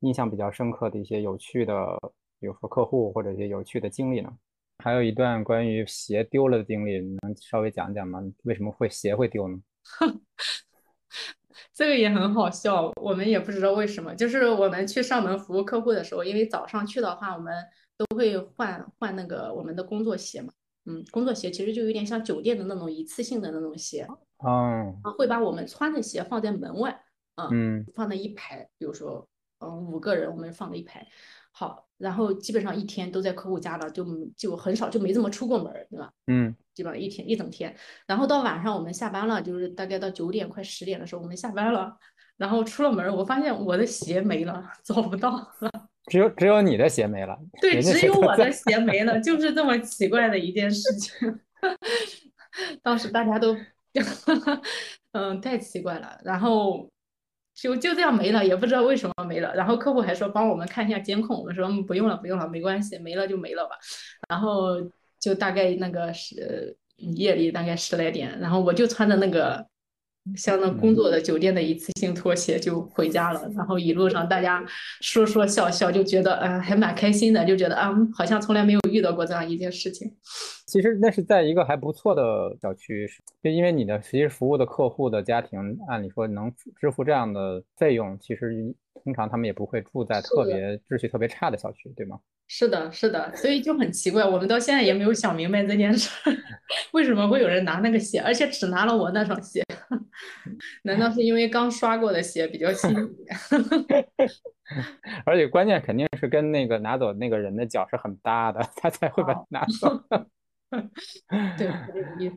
印象比较深刻的一些有趣的？比如说客户或者一些有趣的经历呢？还有一段关于鞋丢了的经历，能稍微讲讲吗？为什么会鞋会丢呢？(laughs) 这个也很好笑，我们也不知道为什么。就是我们去上门服务客户的时候，因为早上去的话，我们都会换换那个我们的工作鞋嘛。嗯，工作鞋其实就有点像酒店的那种一次性的那种鞋。嗯。会把我们穿的鞋放在门外。嗯。放在一排，比如说，嗯，五个人我们放在一排。好，然后基本上一天都在客户家了，就就很少就没怎么出过门，对吧？嗯，基本上一天一整天，然后到晚上我们下班了，就是大概到九点快十点的时候，我们下班了，然后出了门，我发现我的鞋没了，(laughs) 找不到了。(laughs) 只有只有你的鞋没了？对，只有我的鞋没了，(laughs) 就是这么奇怪的一件事情。当时大家都，嗯，太奇怪了，然后。就就这样没了，也不知道为什么没了。然后客户还说帮我们看一下监控，我说不用了，不用了，没关系，没了就没了吧。然后就大概那个是夜里大概十来点，然后我就穿着那个。像那工作的酒店的一次性拖鞋就回家了，然后一路上大家说说笑笑，就觉得嗯还蛮开心的，就觉得啊好像从来没有遇到过这样一件事情。其实那是在一个还不错的小区，就因为你的其实服务的客户的家庭，按理说能支付这样的费用，其实通常他们也不会住在特别秩序特别差的小区，对吗？是的，是的，所以就很奇怪，我们到现在也没有想明白这件事，(laughs) 为什么会有人拿那个鞋，而且只拿了我那双鞋？(laughs) 难道是因为刚刷过的鞋比较新？(laughs) 而且关键肯定是跟那个拿走那个人的脚是很搭的，他才会把它拿走。(laughs) 对，这个意思。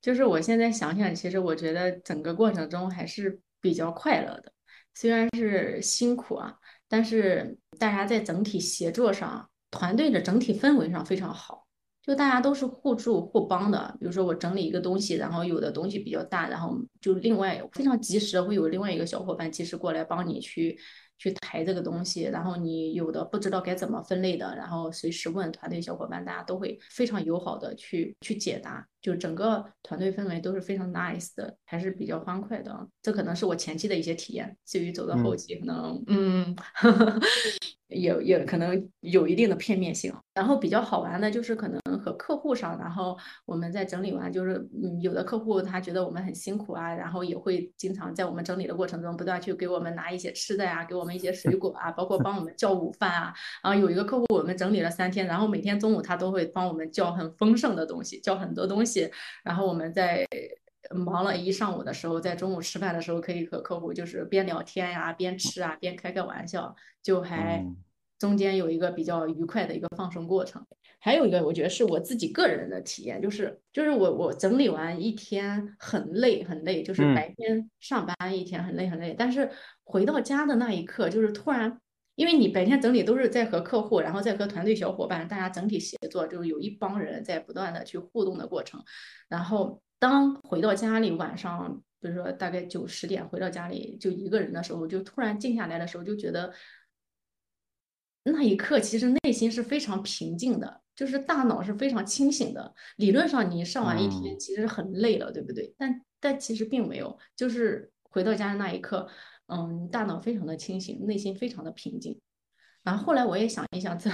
就是我现在想想，其实我觉得整个过程中还是比较快乐的，虽然是辛苦啊。但是大家在整体协作上，团队的整体氛围上非常好，就大家都是互助互帮的。比如说我整理一个东西，然后有的东西比较大，然后就另外非常及时会有另外一个小伙伴及时过来帮你去去抬这个东西，然后你有的不知道该怎么分类的，然后随时问团队小伙伴，大家都会非常友好的去去解答，就整个团队氛围都是非常 nice 的，还是比较欢快的。这可能是我前期的一些体验，至于走到后期，可能嗯。(laughs) 也也可能有一定的片面性，然后比较好玩的就是可能和客户上，然后我们在整理完，就是嗯，有的客户他觉得我们很辛苦啊，然后也会经常在我们整理的过程中不断去给我们拿一些吃的呀，给我们一些水果啊，包括帮我们叫午饭啊。然后有一个客户我们整理了三天，然后每天中午他都会帮我们叫很丰盛的东西，叫很多东西，然后我们在。忙了一上午的时候，在中午吃饭的时候，可以和客户就是边聊天呀，边吃啊，边开开玩笑，就还中间有一个比较愉快的一个放松过程。还有一个，我觉得是我自己个人的体验，就是就是我我整理完一天很累很累，就是白天上班一天很累很累，但是回到家的那一刻，就是突然，因为你白天整理都是在和客户，然后再和团队小伙伴，大家整体协作，就是有一帮人在不断的去互动的过程，然后。当回到家里，晚上比如说大概九十点回到家里，就一个人的时候，就突然静下来的时候，就觉得那一刻其实内心是非常平静的，就是大脑是非常清醒的。理论上你上完一天其实很累了，对不对？但但其实并没有，就是回到家的那一刻，嗯，大脑非常的清醒，内心非常的平静。然后后来我也想一想，(laughs) 这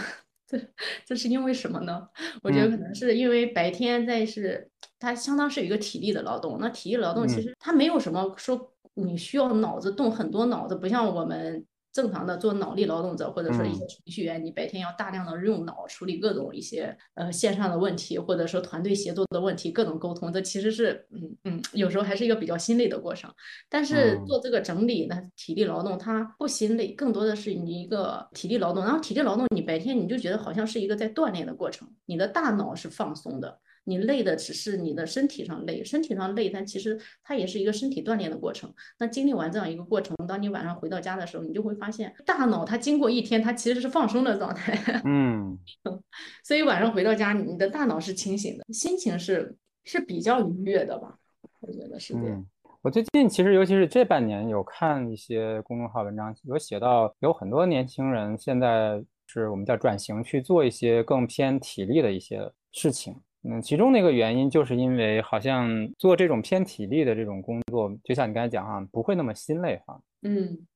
这这是因为什么呢？我觉得可能是因为白天在是。它相当是一个体力的劳动，那体力劳动其实它没有什么说你需要脑子动很多脑子，不像我们。正常的做脑力劳动者，或者说一些程序员，你白天要大量的用脑处理各种一些呃线上的问题，或者说团队协作的问题，各种沟通，这其实是嗯嗯，有时候还是一个比较心累的过程。但是做这个整理呢，体力劳动它不心累，更多的是你一个体力劳动。然后体力劳动，你白天你就觉得好像是一个在锻炼的过程，你的大脑是放松的。你累的只是你的身体上累，身体上累，但其实它也是一个身体锻炼的过程。那经历完这样一个过程，当你晚上回到家的时候，你就会发现，大脑它经过一天，它其实是放松的状态。(laughs) 嗯，(laughs) 所以晚上回到家，你的大脑是清醒的，心情是是比较愉悦的吧？我觉得是这样。我最近其实，尤其是这半年，有看一些公众号文章，有写到有很多年轻人现在是我们叫转型，去做一些更偏体力的一些事情。嗯，其中那个原因就是因为好像做这种偏体力的这种工作，就像你刚才讲哈，不会那么心累哈。嗯，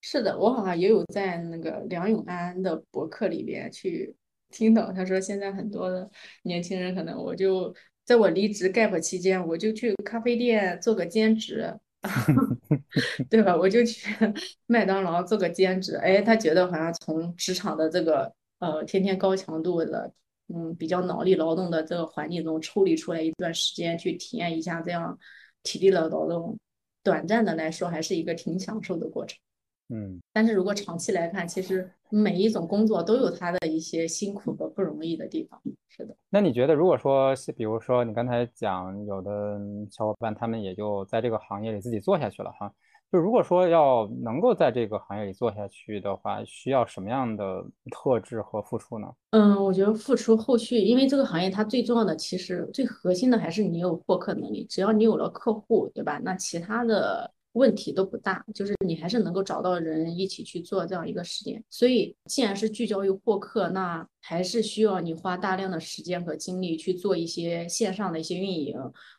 是的，我好像也有在那个梁永安的博客里边去听到，他说现在很多的年轻人可能，我就在我离职 gap 期间，我就去咖啡店做个兼职，(laughs) 对吧？我就去 (laughs) 麦当劳做个兼职，哎，他觉得好像从职场的这个呃天天高强度的。嗯，比较脑力劳动的这个环境中抽离出来一段时间去体验一下这样体力的劳动，短暂的来说还是一个挺享受的过程。嗯，但是如果长期来看，其实每一种工作都有它的一些辛苦和不容易的地方。是的。那你觉得，如果说，比如说你刚才讲有的小伙伴他们也就在这个行业里自己做下去了哈？就如果说要能够在这个行业里做下去的话，需要什么样的特质和付出呢？嗯，我觉得付出后续，因为这个行业它最重要的，其实最核心的还是你有获客能力。只要你有了客户，对吧？那其他的。问题都不大，就是你还是能够找到人一起去做这样一个实验。所以，既然是聚焦于获客，那还是需要你花大量的时间和精力去做一些线上的一些运营，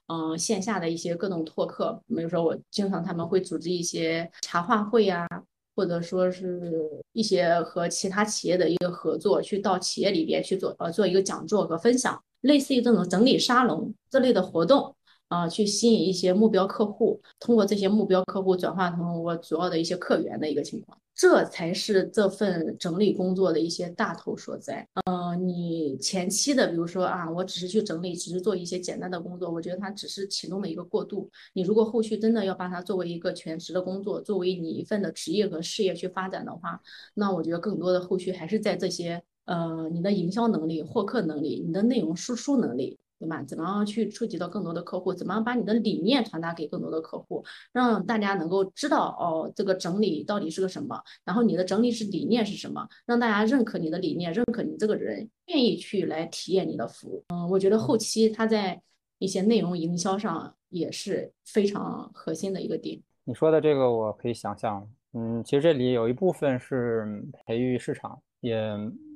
嗯，线下的一些各种拓客。比如说，我经常他们会组织一些茶话会呀，或者说是一些和其他企业的一个合作，去到企业里边去做呃做一个讲座和分享，类似于这种整理沙龙这类的活动。啊，去吸引一些目标客户，通过这些目标客户转化成我主要的一些客源的一个情况，这才是这份整理工作的一些大头所在。嗯，你前期的，比如说啊，我只是去整理，只是做一些简单的工作，我觉得它只是启动的一个过渡。你如果后续真的要把它作为一个全职的工作，作为你一份的职业和事业去发展的话，那我觉得更多的后续还是在这些呃，你的营销能力、获客能力、你的内容输出能力。对吧？怎么样去触及到更多的客户？怎么样把你的理念传达给更多的客户，让大家能够知道哦，这个整理到底是个什么？然后你的整理是理念是什么？让大家认可你的理念，认可你这个人，愿意去来体验你的服务。嗯，我觉得后期它在一些内容营销上也是非常核心的一个点。你说的这个我可以想象，嗯，其实这里有一部分是培育市场，也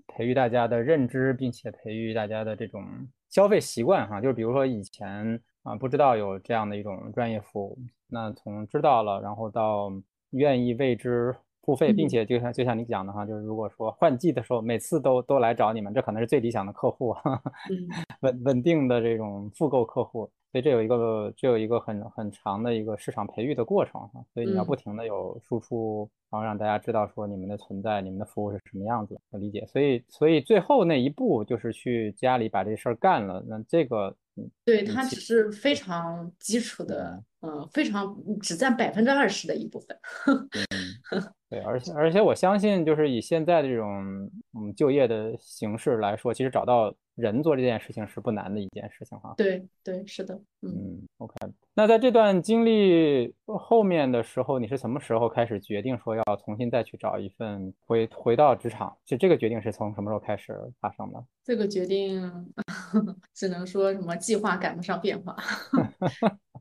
培育大家的认知，并且培育大家的这种消费习惯哈。就是比如说以前啊不知道有这样的一种专业服务，那从知道了，然后到愿意为之。付费，并且就像就像你讲的哈，就是如果说换季的时候，每次都都来找你们，这可能是最理想的客户，(laughs) 稳稳定的这种复购客户。所以这有一个这有一个很很长的一个市场培育的过程哈。所以你要不停的有输出，然后让大家知道说你们的存在，你们的服务是什么样子我理解。所以所以最后那一步就是去家里把这事儿干了。那这个对它只是非常基础的，嗯，非常只占百分之二十的一部分。(laughs) (laughs) 对，而且而且我相信，就是以现在的这种嗯就业的形式来说，其实找到人做这件事情是不难的一件事情哈。对对，是的，嗯，OK。那在这段经历后面的时候，你是什么时候开始决定说要重新再去找一份回回到职场？就这个决定是从什么时候开始发生的？这个决定 (laughs) 只能说什么计划赶不上变化。(laughs)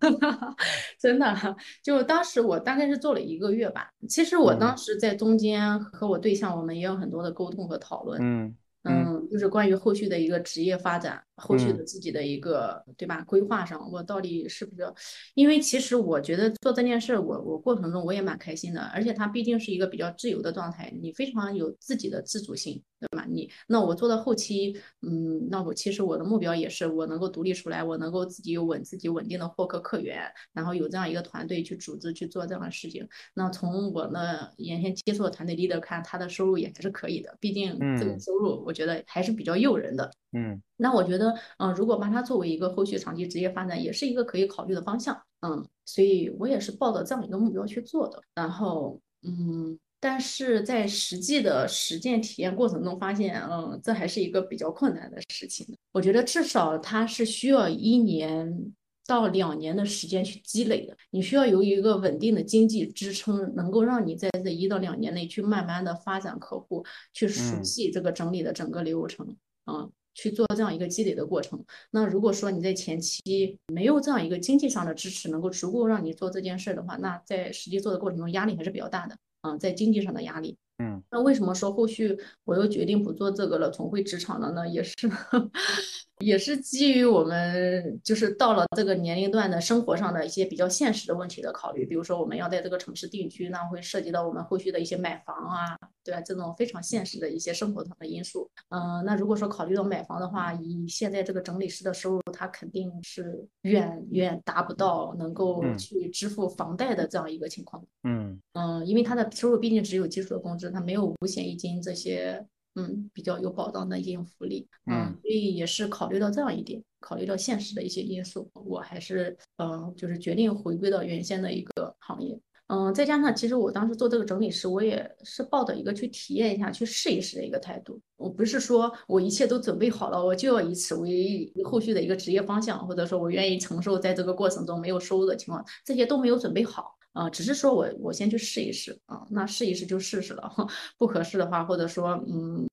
(laughs) 真的，就当时我大概是做了一个月吧。其实我当时在中间和我对象，我们也有很多的沟通和讨论。嗯。嗯，就是关于后续的一个职业发展，后续的自己的一个对吧规划上，我到底是不是？因为其实我觉得做这件事，我我过程中我也蛮开心的，而且它毕竟是一个比较自由的状态，你非常有自己的自主性，对吧？你那我做到后期，嗯，那我其实我的目标也是我能够独立出来，我能够自己有稳自己稳定的获客客源，然后有这样一个团队去组织去做这样的事情。那从我呢原先接触的团队 leader 看，他的收入也还是可以的，毕竟这个收入我。觉得还是比较诱人的，嗯，那我觉得，嗯，如果把它作为一个后续长期职业发展，也是一个可以考虑的方向，嗯，所以我也是抱着这样一个目标去做的。然后，嗯，但是在实际的实践体验过程中发现，嗯，这还是一个比较困难的事情。我觉得至少它是需要一年。到两年的时间去积累的，你需要有一个稳定的经济支撑，能够让你在这一到两年内去慢慢的发展客户，去熟悉这个整理的整个流程，啊，去做这样一个积累的过程。那如果说你在前期没有这样一个经济上的支持，能够足够让你做这件事的话，那在实际做的过程中压力还是比较大的，啊，在经济上的压力。嗯，那为什么说后续我又决定不做这个了，重回职场了呢？也是。(laughs) 也是基于我们就是到了这个年龄段的生活上的一些比较现实的问题的考虑，比如说我们要在这个城市定居，那会涉及到我们后续的一些买房啊，对吧？这种非常现实的一些生活上的因素。嗯，那如果说考虑到买房的话，以现在这个整理师的收入，他肯定是远远达不到能够去支付房贷的这样一个情况。嗯嗯，因为他的收入毕竟只有基础的工资，他没有五险一金这些。嗯，比较有保障的一种福利，嗯，所以也是考虑到这样一点，考虑到现实的一些因素，我还是嗯，就是决定回归到原先的一个行业，嗯，再加上其实我当时做这个整理师，我也是抱着一个去体验一下、去试一试的一个态度，我不是说我一切都准备好了，我就要以此为后续的一个职业方向，或者说我愿意承受在这个过程中没有收入的情况，这些都没有准备好。啊，只是说我我先去试一试啊，那试一试就试试了，(laughs) 不合适的话，或者说嗯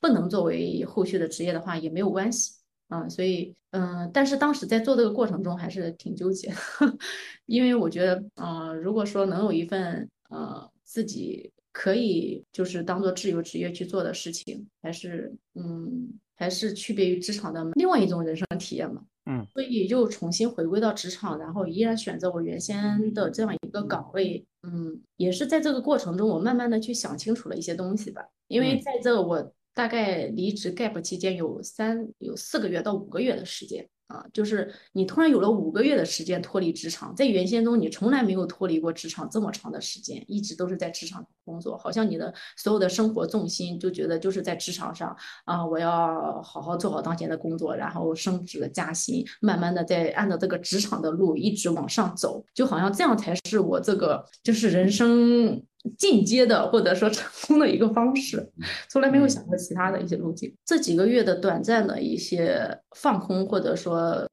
不能作为后续的职业的话也没有关系啊，所以嗯，但是当时在做这个过程中还是挺纠结，(laughs) 因为我觉得嗯，如果说能有一份呃自己可以就是当做自由职业去做的事情，还是嗯还是区别于职场的另外一种人生体验嘛。嗯，所以又重新回归到职场，然后依然选择我原先的这样一个岗位。嗯，也是在这个过程中，我慢慢的去想清楚了一些东西吧。因为在这我大概离职 gap 期间有三有四个月到五个月的时间。啊，就是你突然有了五个月的时间脱离职场，在原先中你从来没有脱离过职场这么长的时间，一直都是在职场工作，好像你的所有的生活重心就觉得就是在职场上啊，我要好好做好当前的工作，然后升职加薪，慢慢的在按照这个职场的路一直往上走，就好像这样才是我这个就是人生。进阶的或者说成功的一个方式，从来没有想过其他的一些路径。这几个月的短暂的一些放空，或者说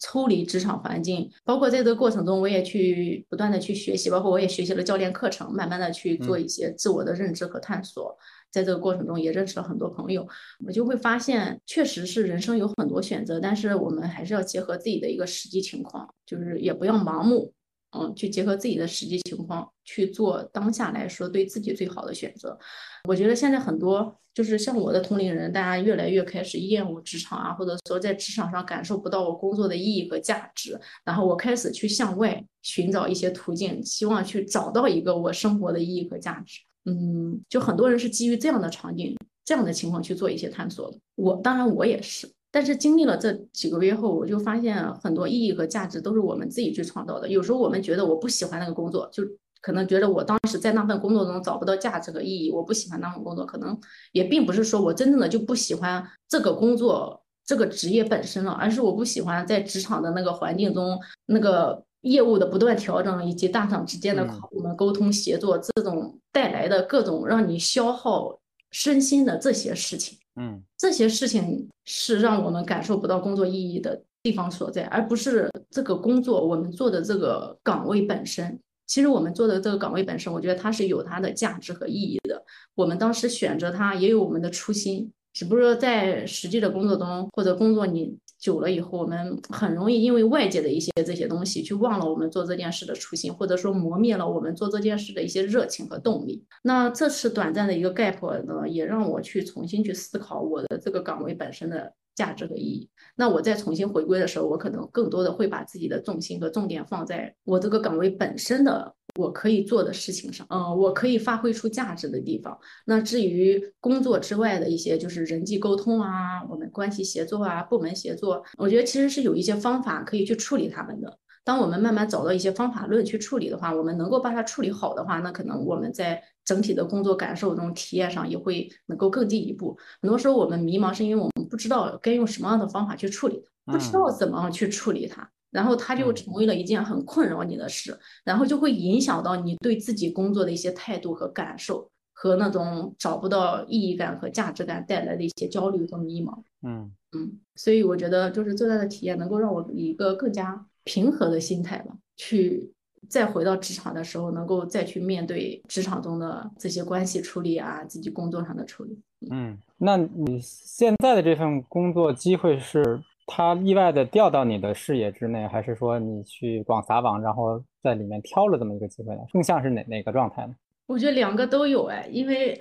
抽离职场环境，包括在这个过程中，我也去不断的去学习，包括我也学习了教练课程，慢慢的去做一些自我的认知和探索。在这个过程中，也认识了很多朋友，我就会发现，确实是人生有很多选择，但是我们还是要结合自己的一个实际情况，就是也不要盲目。嗯，去结合自己的实际情况去做当下来说对自己最好的选择。我觉得现在很多就是像我的同龄人，大家越来越开始厌恶职场啊，或者说在职场上感受不到我工作的意义和价值，然后我开始去向外寻找一些途径，希望去找到一个我生活的意义和价值。嗯，就很多人是基于这样的场景、这样的情况去做一些探索的。我当然我也是。但是经历了这几个月后，我就发现很多意义和价值都是我们自己去创造的。有时候我们觉得我不喜欢那个工作，就可能觉得我当时在那份工作中找不到价值和意义，我不喜欢那份工作。可能也并不是说我真正的就不喜欢这个工作、这个职业本身了，而是我不喜欢在职场的那个环境中，那个业务的不断调整以及大厂之间的跨部门沟通协作这种带来的各种让你消耗身心的这些事情。嗯，这些事情是让我们感受不到工作意义的地方所在，而不是这个工作我们做的这个岗位本身。其实我们做的这个岗位本身，我觉得它是有它的价值和意义的。我们当时选择它，也有我们的初心。只不过在实际的工作中，或者工作你久了以后，我们很容易因为外界的一些这些东西，去忘了我们做这件事的初心，或者说磨灭了我们做这件事的一些热情和动力。那这次短暂的一个 gap 呢，也让我去重新去思考我的这个岗位本身的价值和意义。那我再重新回归的时候，我可能更多的会把自己的重心和重点放在我这个岗位本身的。我可以做的事情上，嗯，我可以发挥出价值的地方。那至于工作之外的一些，就是人际沟通啊，我们关系协作啊，部门协作，我觉得其实是有一些方法可以去处理他们的。当我们慢慢找到一些方法论去处理的话，我们能够把它处理好的话，那可能我们在整体的工作感受中、体验上也会能够更进一步。很多时候我们迷茫，是因为我们不知道该用什么样的方法去处理，不知道怎么去处理它。然后它就成为了一件很困扰你的事，然后就会影响到你对自己工作的一些态度和感受，和那种找不到意义感和价值感带来的一些焦虑和迷茫。嗯嗯，所以我觉得就是最大的体验能够让我以一个更加平和的心态吧，去再回到职场的时候，能够再去面对职场中的这些关系处理啊，自己工作上的处理。嗯，那你现在的这份工作机会是？他意外的掉到你的视野之内，还是说你去广撒网，然后在里面挑了这么一个机会呢？更像是哪哪个状态呢？我觉得两个都有哎，因为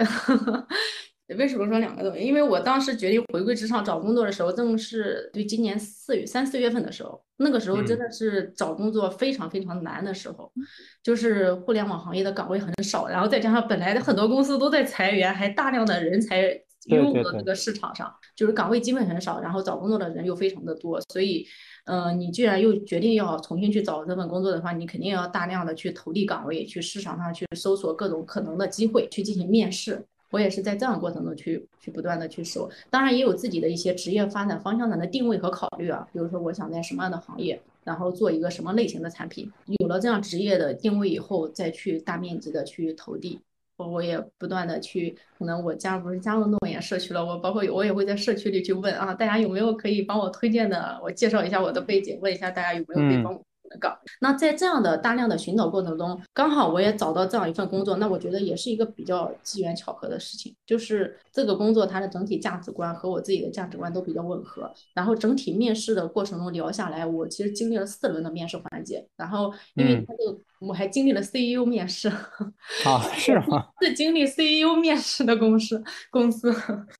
(laughs) 为什么说两个都有？因为我当时决定回归职场找工作的时候，正是对今年四月三四月份的时候，那个时候真的是找工作非常非常难的时候，就是互联网行业的岗位很少，然后再加上本来的很多公司都在裁员，还大量的人才。拥入了这个市场上，就是岗位机会很少，然后找工作的人又非常的多，所以，嗯，你既然又决定要重新去找这份工作的话，你肯定要大量的去投递岗位，去市场上去搜索各种可能的机会，去进行面试。我也是在这样过程中去去不断的去搜，当然也有自己的一些职业发展方向上的定位和考虑啊，比如说我想在什么样的行业，然后做一个什么类型的产品，有了这样职业的定位以后，再去大面积的去投递。我我也不断的去，可能我加不是加入诺言社区了，我包括我也会在社区里去问啊，大家有没有可以帮我推荐的，我介绍一下我的背景，问一下大家有没有可以帮我。岗，那在这样的大量的寻找过程中，刚好我也找到这样一份工作，那我觉得也是一个比较机缘巧合的事情。就是这个工作它的整体价值观和我自己的价值观都比较吻合。然后整体面试的过程中聊下来，我其实经历了四轮的面试环节。然后因为他就我还经历了 CEO 面试，啊是吗？(laughs) 是经历 CEO 面试的公司公司。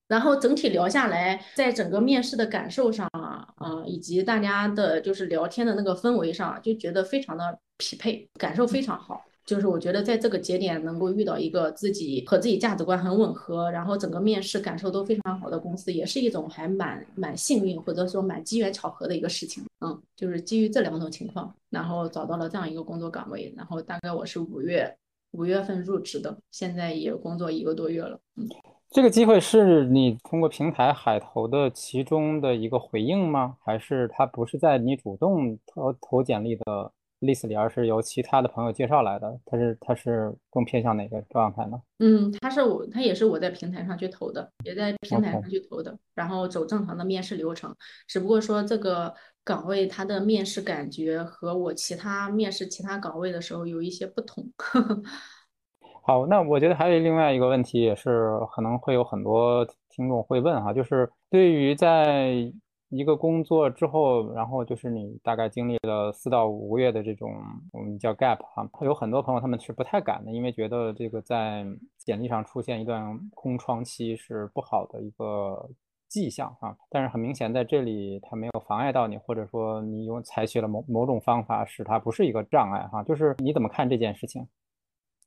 然后整体聊下来，在整个面试的感受上啊，啊以及大家的就是聊天的那个氛围上。就觉得非常的匹配，感受非常好。就是我觉得在这个节点能够遇到一个自己和自己价值观很吻合，然后整个面试感受都非常好的公司，也是一种还蛮蛮幸运或者说蛮机缘巧合的一个事情。嗯，就是基于这两种情况，然后找到了这样一个工作岗位，然后大概我是五月五月份入职的，现在也工作一个多月了。嗯，这个机会是你通过平台海投的其中的一个回应吗？还是它不是在你主动投投简历的？list 里，而是由其他的朋友介绍来的，他是他是更偏向哪个状态呢？嗯，他是我，他也是我在平台上去投的，也在平台上去投的，然后走正常的面试流程。只不过说这个岗位它的面试感觉和我其他面试其他岗位的时候有一些不同。(laughs) 好，那我觉得还有另外一个问题，也是可能会有很多听众会问哈，就是对于在一个工作之后，然后就是你大概经历了四到五个月的这种我们叫 gap 哈，有很多朋友他们是不太敢的，因为觉得这个在简历上出现一段空窗期是不好的一个迹象啊。但是很明显在这里它没有妨碍到你，或者说你用采取了某某种方法使它不是一个障碍哈。就是你怎么看这件事情？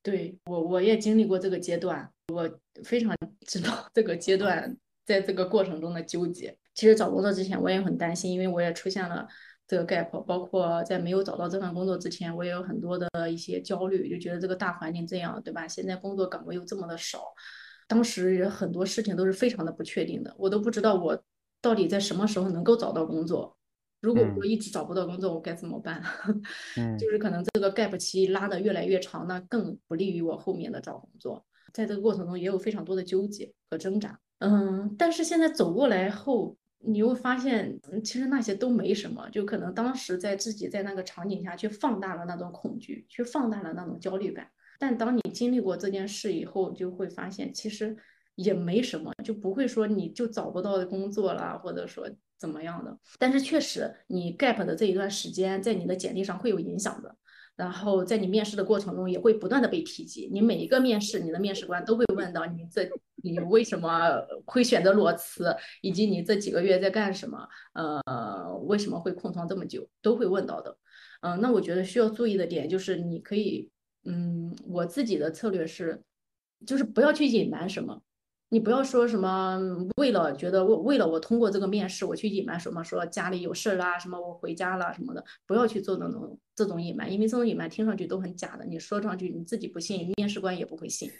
对我我也经历过这个阶段，我非常知道这个阶段在这个过程中的纠结。其实找工作之前我也很担心，因为我也出现了这个 gap，包括在没有找到这份工作之前，我也有很多的一些焦虑，就觉得这个大环境这样，对吧？现在工作岗位又这么的少，当时很多事情都是非常的不确定的，我都不知道我到底在什么时候能够找到工作。如果我一直找不到工作，我该怎么办？(laughs) 就是可能这个 gap 期拉的越来越长，那更不利于我后面的找工作。在这个过程中也有非常多的纠结和挣扎。嗯，但是现在走过来后。你会发现，其实那些都没什么，就可能当时在自己在那个场景下去放大了那种恐惧，去放大了那种焦虑感。但当你经历过这件事以后，就会发现其实也没什么，就不会说你就找不到工作了，或者说怎么样的。但是确实，你 gap 的这一段时间在你的简历上会有影响的。然后在你面试的过程中也会不断的被提及，你每一个面试，你的面试官都会问到你这你为什么会选择裸辞，以及你这几个月在干什么，呃，为什么会空窗这么久，都会问到的。嗯，那我觉得需要注意的点就是你可以，嗯，我自己的策略是，就是不要去隐瞒什么。你不要说什么为了觉得我为了我通过这个面试我去隐瞒什么说家里有事儿啦什么我回家了什么的不要去做那种这种隐瞒，因为这种隐瞒听上去都很假的。你说上去你自己不信，面试官也不会信。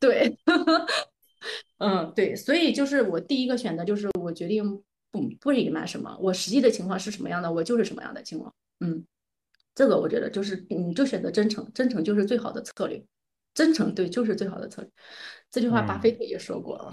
对，(laughs) 嗯对，所以就是我第一个选择就是我决定不不隐瞒什么，我实际的情况是什么样的，我就是什么样的情况。嗯，这个我觉得就是你就选择真诚，真诚就是最好的策略。真诚对，就是最好的策略。这句话巴菲特也说过。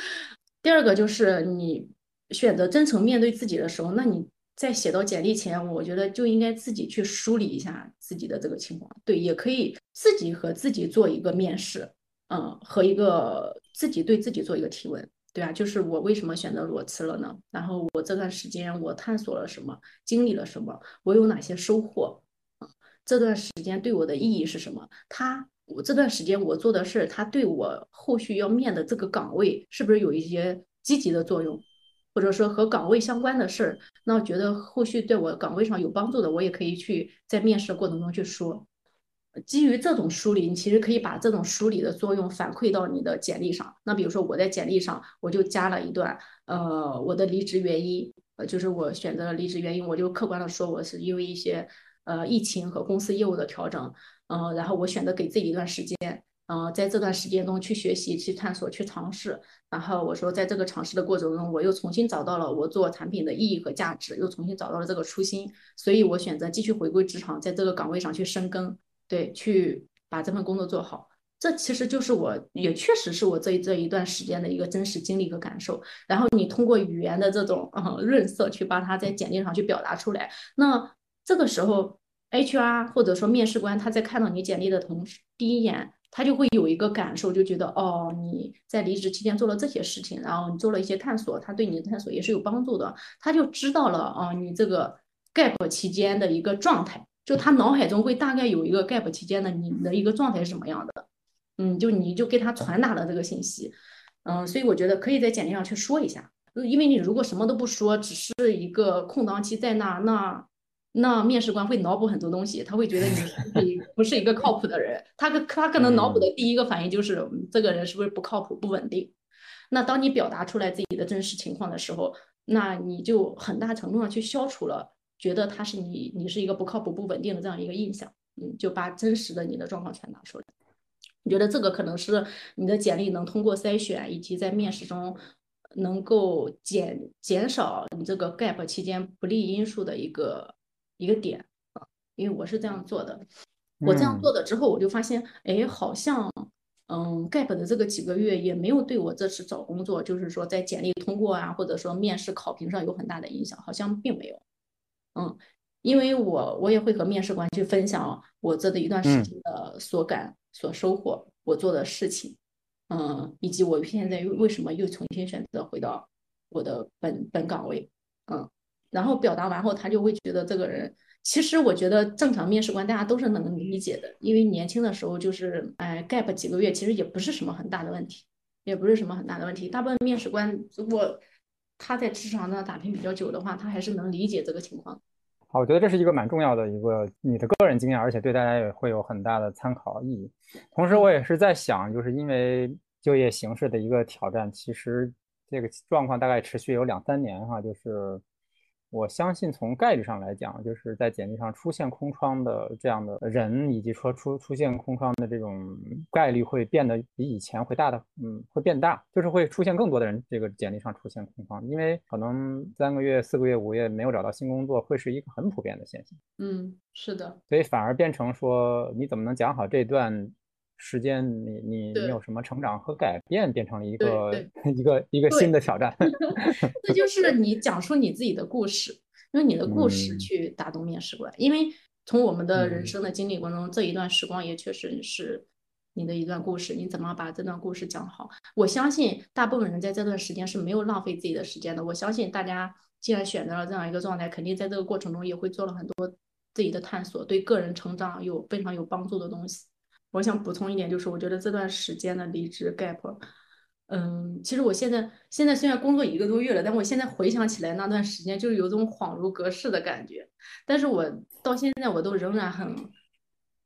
(laughs) 第二个就是你选择真诚面对自己的时候，那你在写到简历前，我觉得就应该自己去梳理一下自己的这个情况。对，也可以自己和自己做一个面试，嗯，和一个自己对自己做一个提问，对啊，就是我为什么选择裸辞了呢？然后我这段时间我探索了什么，经历了什么，我有哪些收获？这段时间对我的意义是什么？他。我这段时间我做的事儿，他对我后续要面的这个岗位是不是有一些积极的作用，或者说和岗位相关的事儿，那我觉得后续对我岗位上有帮助的，我也可以去在面试的过程中去说。基于这种梳理，你其实可以把这种梳理的作用反馈到你的简历上。那比如说我在简历上我就加了一段，呃，我的离职原因，呃，就是我选择了离职原因，我就客观的说我是因为一些呃疫情和公司业务的调整。嗯，然后我选择给自己一段时间，嗯，在这段时间中去学习、去探索、去尝试。然后我说，在这个尝试的过程中，我又重新找到了我做产品的意义和价值，又重新找到了这个初心。所以我选择继续回归职场，在这个岗位上去深耕，对，去把这份工作做好。这其实就是我也确实是我这这一段时间的一个真实经历和感受。然后你通过语言的这种嗯润色去把它在简历上去表达出来，那这个时候。HR 或者说面试官，他在看到你简历的同时，第一眼他就会有一个感受，就觉得哦，你在离职期间做了这些事情，然后你做了一些探索，他对你的探索也是有帮助的，他就知道了啊，你这个 gap 期间的一个状态，就他脑海中会大概有一个 gap 期间的你的一个状态是什么样的，嗯，就你就给他传达了这个信息，嗯，所以我觉得可以在简历上去说一下，因为你如果什么都不说，只是一个空档期在那，那。那面试官会脑补很多东西，他会觉得你 (laughs) 不是一个靠谱的人，他可他可能脑补的第一个反应就是这个人是不是不靠谱、不稳定。那当你表达出来自己的真实情况的时候，那你就很大程度上去消除了觉得他是你你是一个不靠谱、不稳定的这样一个印象，嗯，就把真实的你的状况传达出来。你觉得这个可能是你的简历能通过筛选以及在面试中能够减减少你这个 gap 期间不利因素的一个。一个点啊，因为我是这样做的，我这样做的之后，我就发现，哎，好像，嗯，gap 的这个几个月也没有对我这次找工作，就是说在简历通过啊，或者说面试考评上有很大的影响，好像并没有，嗯，因为我我也会和面试官去分享我这的一段时间的所感、所收获，我做的事情，嗯，以及我现在又为什么又重新选择回到我的本本岗位。嗯，然后表达完后，他就会觉得这个人。其实我觉得正常面试官大家都是能理解的，因为年轻的时候就是哎 gap 几个月，其实也不是什么很大的问题，也不是什么很大的问题。大部分面试官如果他在职场上打拼比较久的话，他还是能理解这个情况。好，我觉得这是一个蛮重要的一个你的个人经验，而且对大家也会有很大的参考意义。同时，我也是在想，就是因为就业形势的一个挑战，其实这个状况大概持续有两三年哈，就是。我相信从概率上来讲，就是在简历上出现空窗的这样的人，以及说出出现空窗的这种概率会变得比以前会大的，嗯，会变大，就是会出现更多的人这个简历上出现空窗，因为可能三个月、四个月、五个月没有找到新工作，会是一个很普遍的现象。嗯，是的。所以反而变成说，你怎么能讲好这段？时间，你你你有什么成长和改变，变成了一个一个一个新的挑战。(laughs) 这就是你讲述你自己的故事，用你的故事去打动面试官。因为从我们的人生的经历过程中，这一段时光也确实是你的一段故事。你怎么把这段故事讲好？我相信大部分人在这段时间是没有浪费自己的时间的。我相信大家既然选择了这样一个状态，肯定在这个过程中也会做了很多自己的探索，对个人成长有非常有帮助的东西。我想补充一点，就是我觉得这段时间的离职 gap，嗯，其实我现在现在虽然工作一个多月了，但我现在回想起来那段时间，就是有种恍如隔世的感觉。但是我到现在我都仍然很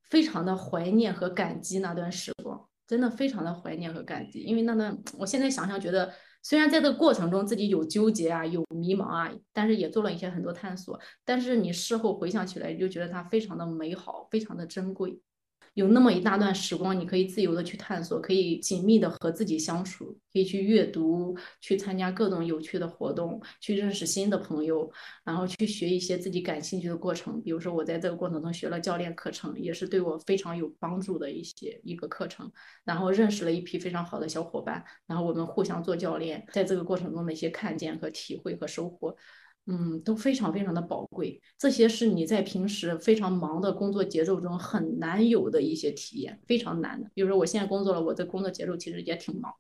非常的怀念和感激那段时光，真的非常的怀念和感激。因为那段，我现在想想觉得，虽然在这个过程中自己有纠结啊，有迷茫啊，但是也做了一些很多探索。但是你事后回想起来，就觉得它非常的美好，非常的珍贵。有那么一大段时光，你可以自由的去探索，可以紧密的和自己相处，可以去阅读，去参加各种有趣的活动，去认识新的朋友，然后去学一些自己感兴趣的过程。比如说，我在这个过程中学了教练课程，也是对我非常有帮助的一些一个课程。然后认识了一批非常好的小伙伴，然后我们互相做教练，在这个过程中的一些看见和体会和收获。嗯，都非常非常的宝贵，这些是你在平时非常忙的工作节奏中很难有的一些体验，非常难的。比如说我现在工作了，我的工作节奏其实也挺忙，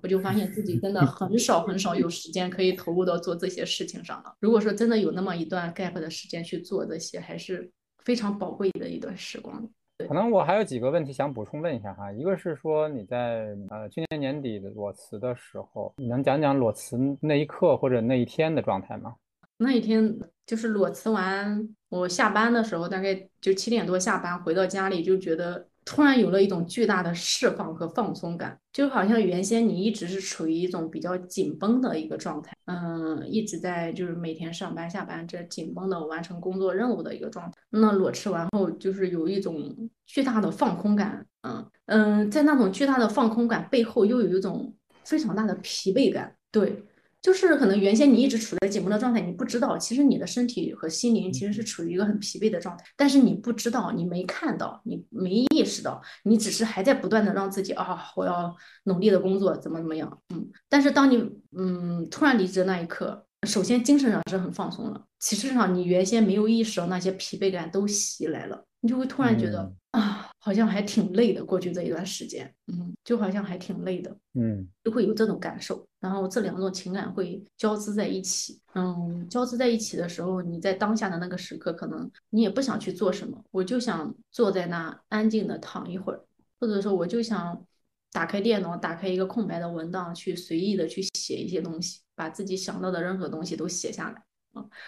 我就发现自己真的很少很少有时间可以投入到做这些事情上了。如果说真的有那么一段 gap 的时间去做这些，还是非常宝贵的一段时光。可能我还有几个问题想补充问一下哈，一个是说你在呃去年年底裸辞的时候，你能讲讲裸辞那一刻或者那一天的状态吗？那一天就是裸辞完，我下班的时候大概就七点多下班，回到家里就觉得突然有了一种巨大的释放和放松感，就好像原先你一直是处于一种比较紧绷的一个状态，嗯，一直在就是每天上班下班这紧绷的完成工作任务的一个状态。那裸辞完后就是有一种巨大的放空感，嗯嗯，在那种巨大的放空感背后又有一种非常大的疲惫感，对。就是可能原先你一直处在紧绷的状态，你不知道，其实你的身体和心灵其实是处于一个很疲惫的状态，但是你不知道，你没看到，你没意识到，你只是还在不断的让自己啊，我要努力的工作，怎么怎么样，嗯，但是当你嗯突然离职那一刻，首先精神上是很放松了，其次上你原先没有意识到那些疲惫感都袭来了，你就会突然觉得啊。好像还挺累的，过去这一段时间，嗯，就好像还挺累的，嗯，就会有这种感受，然后这两种情感会交织在一起，嗯，交织在一起的时候，你在当下的那个时刻，可能你也不想去做什么，我就想坐在那安静的躺一会儿，或者说我就想打开电脑，打开一个空白的文档，去随意的去写一些东西，把自己想到的任何东西都写下来。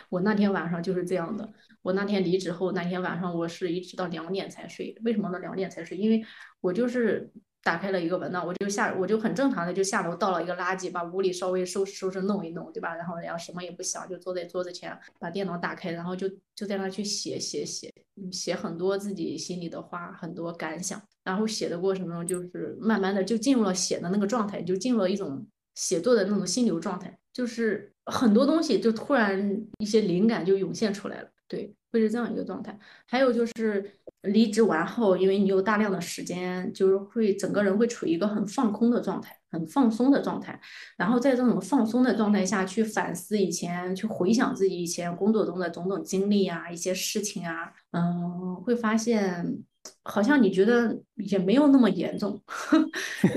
我那天晚上就是这样的。我那天离职后，那天晚上我是一直到两点才睡。为什么呢？两点才睡？因为我就是打开了一个文档，我就下，我就很正常的就下楼倒了一个垃圾，把屋里稍微收拾收拾弄一弄，对吧？然后然后什么也不想，就坐在桌子前，把电脑打开，然后就就在那去写写写，写很多自己心里的话，很多感想。然后写的过程中，就是慢慢的就进入了写的那个状态，就进入了一种写作的那种心流状态，就是。很多东西就突然一些灵感就涌现出来了，对，会是这样一个状态。还有就是离职完后，因为你有大量的时间，就是会整个人会处于一个很放空的状态，很放松的状态。然后在这种放松的状态下去反思以前，去回想自己以前工作中的种种经历啊，一些事情啊，嗯，会发现好像你觉得也没有那么严重，(laughs)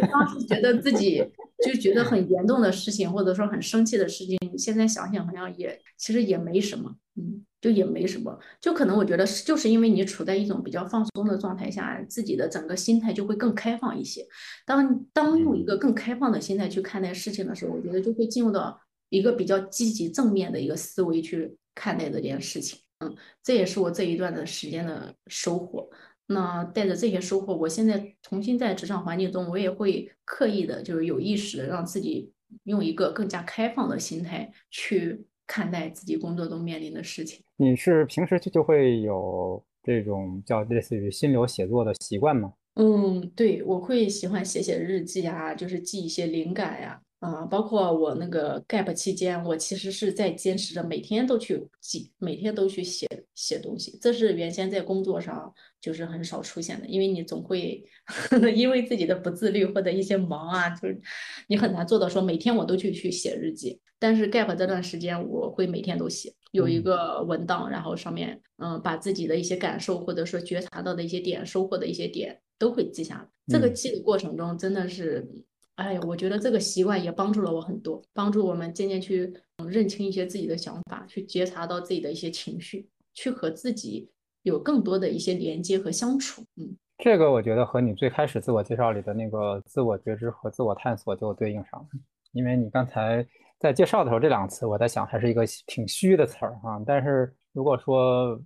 当时觉得自己。就觉得很严重的事情，或者说很生气的事情，现在想想好像也其实也没什么，嗯，就也没什么，就可能我觉得是就是因为你处在一种比较放松的状态下，自己的整个心态就会更开放一些。当当用一个更开放的心态去看待事情的时候，我觉得就会进入到一个比较积极正面的一个思维去看待这件事情。嗯，这也是我这一段的时间的收获。那带着这些收获，我现在重新在职场环境中，我也会刻意的，就是有意识的让自己用一个更加开放的心态去看待自己工作中面临的事情。你是平时就就会有这种叫类似于心流写作的习惯吗？嗯，对，我会喜欢写写日记啊，就是记一些灵感呀。啊，包括我那个 gap 期间，我其实是在坚持着每天都去记，每天都去写写东西。这是原先在工作上就是很少出现的，因为你总会 (laughs) 因为自己的不自律或者一些忙啊，就是你很难做到说每天我都去去写日记。但是 gap 这段时间，我会每天都写，有一个文档，然后上面嗯把自己的一些感受或者说觉察到的一些点、收获的一些点都会记下来。这个记的过程中真的是。哎，我觉得这个习惯也帮助了我很多，帮助我们渐渐去认清一些自己的想法，去觉察到自己的一些情绪，去和自己有更多的一些连接和相处。嗯，这个我觉得和你最开始自我介绍里的那个自我觉知和自我探索就对应上了，因为你刚才在介绍的时候这两个词，我在想还是一个挺虚的词儿哈，但是如果说。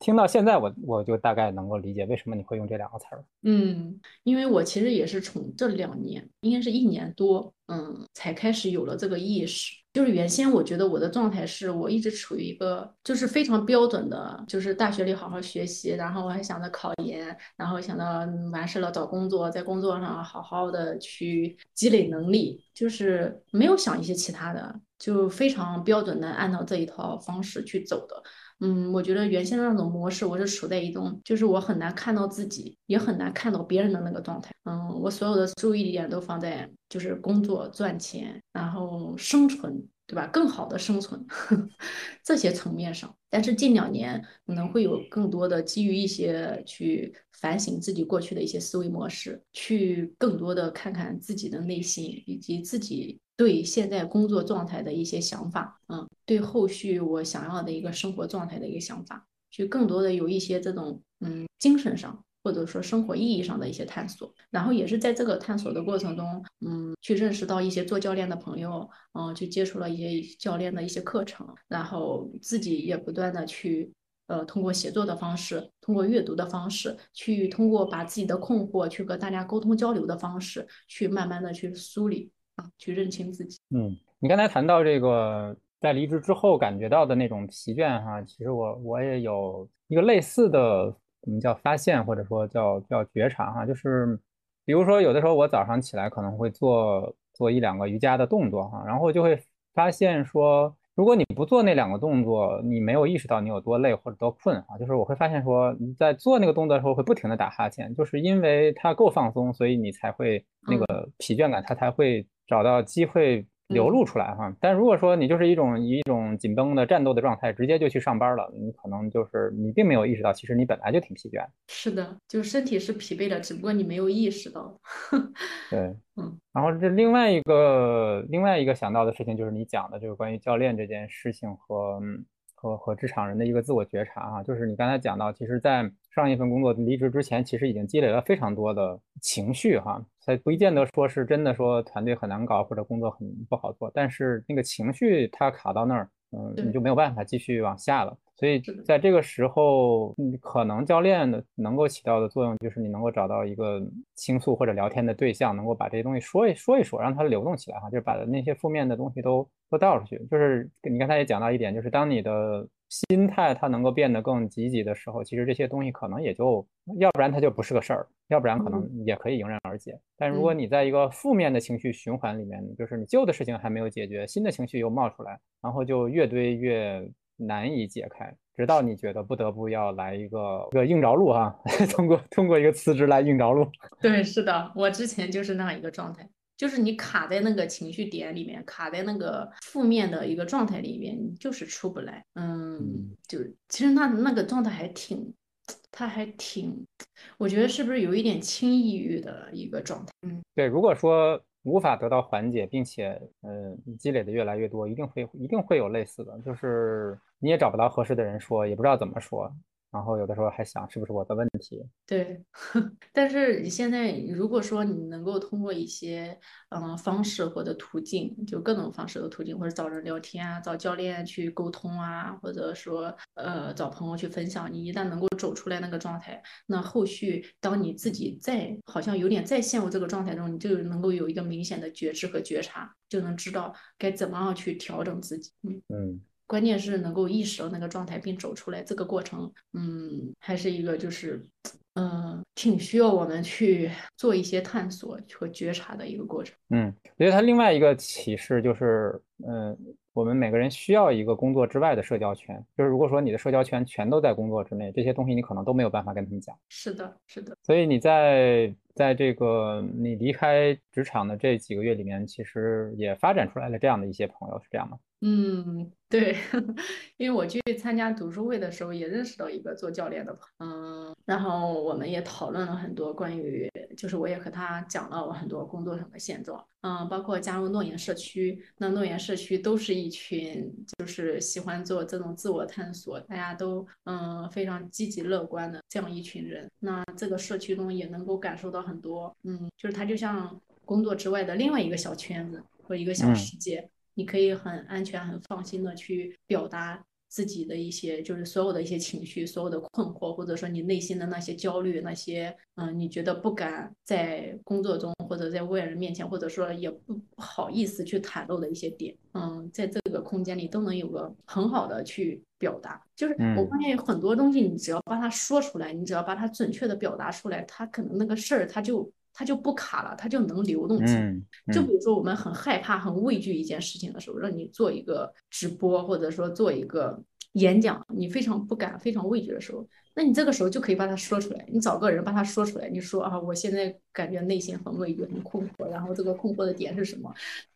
听到现在，我我就大概能够理解为什么你会用这两个词儿。嗯，因为我其实也是从这两年，应该是一年多，嗯，才开始有了这个意识。就是原先我觉得我的状态是我一直处于一个就是非常标准的，就是大学里好好学习，然后我还想着考研，然后想到完事了找工作，在工作上好好的去积累能力，就是没有想一些其他的，就非常标准的按照这一套方式去走的。嗯，我觉得原先的那种模式，我是处在一种，就是我很难看到自己，也很难看到别人的那个状态。嗯，我所有的注意力点都放在就是工作、赚钱，然后生存，对吧？更好的生存呵这些层面上。但是近两年可能会有更多的基于一些去反省自己过去的一些思维模式，去更多的看看自己的内心以及自己。对现在工作状态的一些想法，嗯，对后续我想要的一个生活状态的一个想法，去更多的有一些这种嗯精神上或者说生活意义上的一些探索，然后也是在这个探索的过程中，嗯，去认识到一些做教练的朋友，嗯，去接触了一些教练的一些课程，然后自己也不断的去呃通过写作的方式，通过阅读的方式，去通过把自己的困惑去和大家沟通交流的方式，去慢慢的去梳理啊。去认清自己。嗯，你刚才谈到这个在离职之后感觉到的那种疲倦哈，其实我我也有一个类似的，我们叫发现或者说叫叫觉察哈，就是比如说有的时候我早上起来可能会做做一两个瑜伽的动作哈，然后就会发现说。如果你不做那两个动作，你没有意识到你有多累或者多困啊。就是我会发现说你在做那个动作的时候会不停的打哈欠，就是因为它够放松，所以你才会那个疲倦感，它才会找到机会。流露出来哈，但如果说你就是一种以一种紧绷的战斗的状态，直接就去上班了，你可能就是你并没有意识到，其实你本来就挺疲倦。是的，就身体是疲惫的，只不过你没有意识到。(laughs) 对，嗯。然后这另外一个另外一个想到的事情，就是你讲的这个关于教练这件事情和和和职场人的一个自我觉察啊，就是你刚才讲到，其实，在上一份工作离职之前，其实已经积累了非常多的情绪哈。才不见得说是真的说团队很难搞或者工作很不好做，但是那个情绪它卡到那儿，嗯，你就没有办法继续往下了。所以在这个时候，可能教练的能够起到的作用就是你能够找到一个倾诉或者聊天的对象，能够把这些东西说一说一说，让它流动起来哈，就是把那些负面的东西都都倒出去。就是你刚才也讲到一点，就是当你的。心态它能够变得更积极的时候，其实这些东西可能也就，要不然它就不是个事儿，要不然可能也可以迎刃而解。但如果你在一个负面的情绪循环里面，就是你旧的事情还没有解决，新的情绪又冒出来，然后就越堆越难以解开，直到你觉得不得不要来一个一个硬着陆哈，(laughs) 通过通过一个辞职来硬着陆。对，是的，我之前就是那样一个状态。就是你卡在那个情绪点里面，卡在那个负面的一个状态里面，你就是出不来。嗯，就其实那那个状态还挺，他还挺，我觉得是不是有一点轻抑郁的一个状态？嗯，对。如果说无法得到缓解，并且呃积累的越来越多，一定会一定会有类似的，就是你也找不到合适的人说，也不知道怎么说。然后有的时候还想是不是我的问题？对，(laughs) 但是你现在如果说你能够通过一些嗯方式或者途径，就各种方式的途径，或者找人聊天啊，找教练去沟通啊，或者说呃找朋友去分享，你一旦能够走出来那个状态，那后续当你自己再好像有点再陷入这个状态中，你就能够有一个明显的觉知和觉察，就能知道该怎么样去调整自己。嗯嗯。关键是能够意识到那个状态并走出来，这个过程，嗯，还是一个就是，嗯，挺需要我们去做一些探索和觉察的一个过程。嗯，我觉得它另外一个启示就是，嗯。我们每个人需要一个工作之外的社交圈，就是如果说你的社交圈全都在工作之内，这些东西你可能都没有办法跟他们讲。是的，是的。所以你在在这个你离开职场的这几个月里面，其实也发展出来了这样的一些朋友，是这样吗？嗯，对，(laughs) 因为我去参加读书会的时候，也认识到一个做教练的朋友，嗯，然后我们也讨论了很多关于，就是我也和他讲了我很多工作上的现状，嗯，包括加入诺言社区，那诺言社区都是一群就是喜欢做这种自我探索，大家都嗯非常积极乐观的这样一群人，那这个社区中也能够感受到很多，嗯，就是它就像工作之外的另外一个小圈子或一个小世界。你可以很安全、很放心的去表达自己的一些，就是所有的一些情绪、所有的困惑，或者说你内心的那些焦虑、那些嗯，你觉得不敢在工作中或者在外人面前，或者说也不不好意思去袒露的一些点，嗯，在这个空间里都能有个很好的去表达。就是我发现有很多东西，你只要把它说出来，你只要把它准确的表达出来，它可能那个事儿它就。它就不卡了，它就能流动起来。就比如说，我们很害怕、很畏惧一件事情的时候，让你做一个直播，或者说做一个演讲，你非常不敢、非常畏惧的时候，那你这个时候就可以把它说出来。你找个人把它说出来，你说啊，我现在感觉内心很畏惧、很困惑，然后这个困惑的点是什么？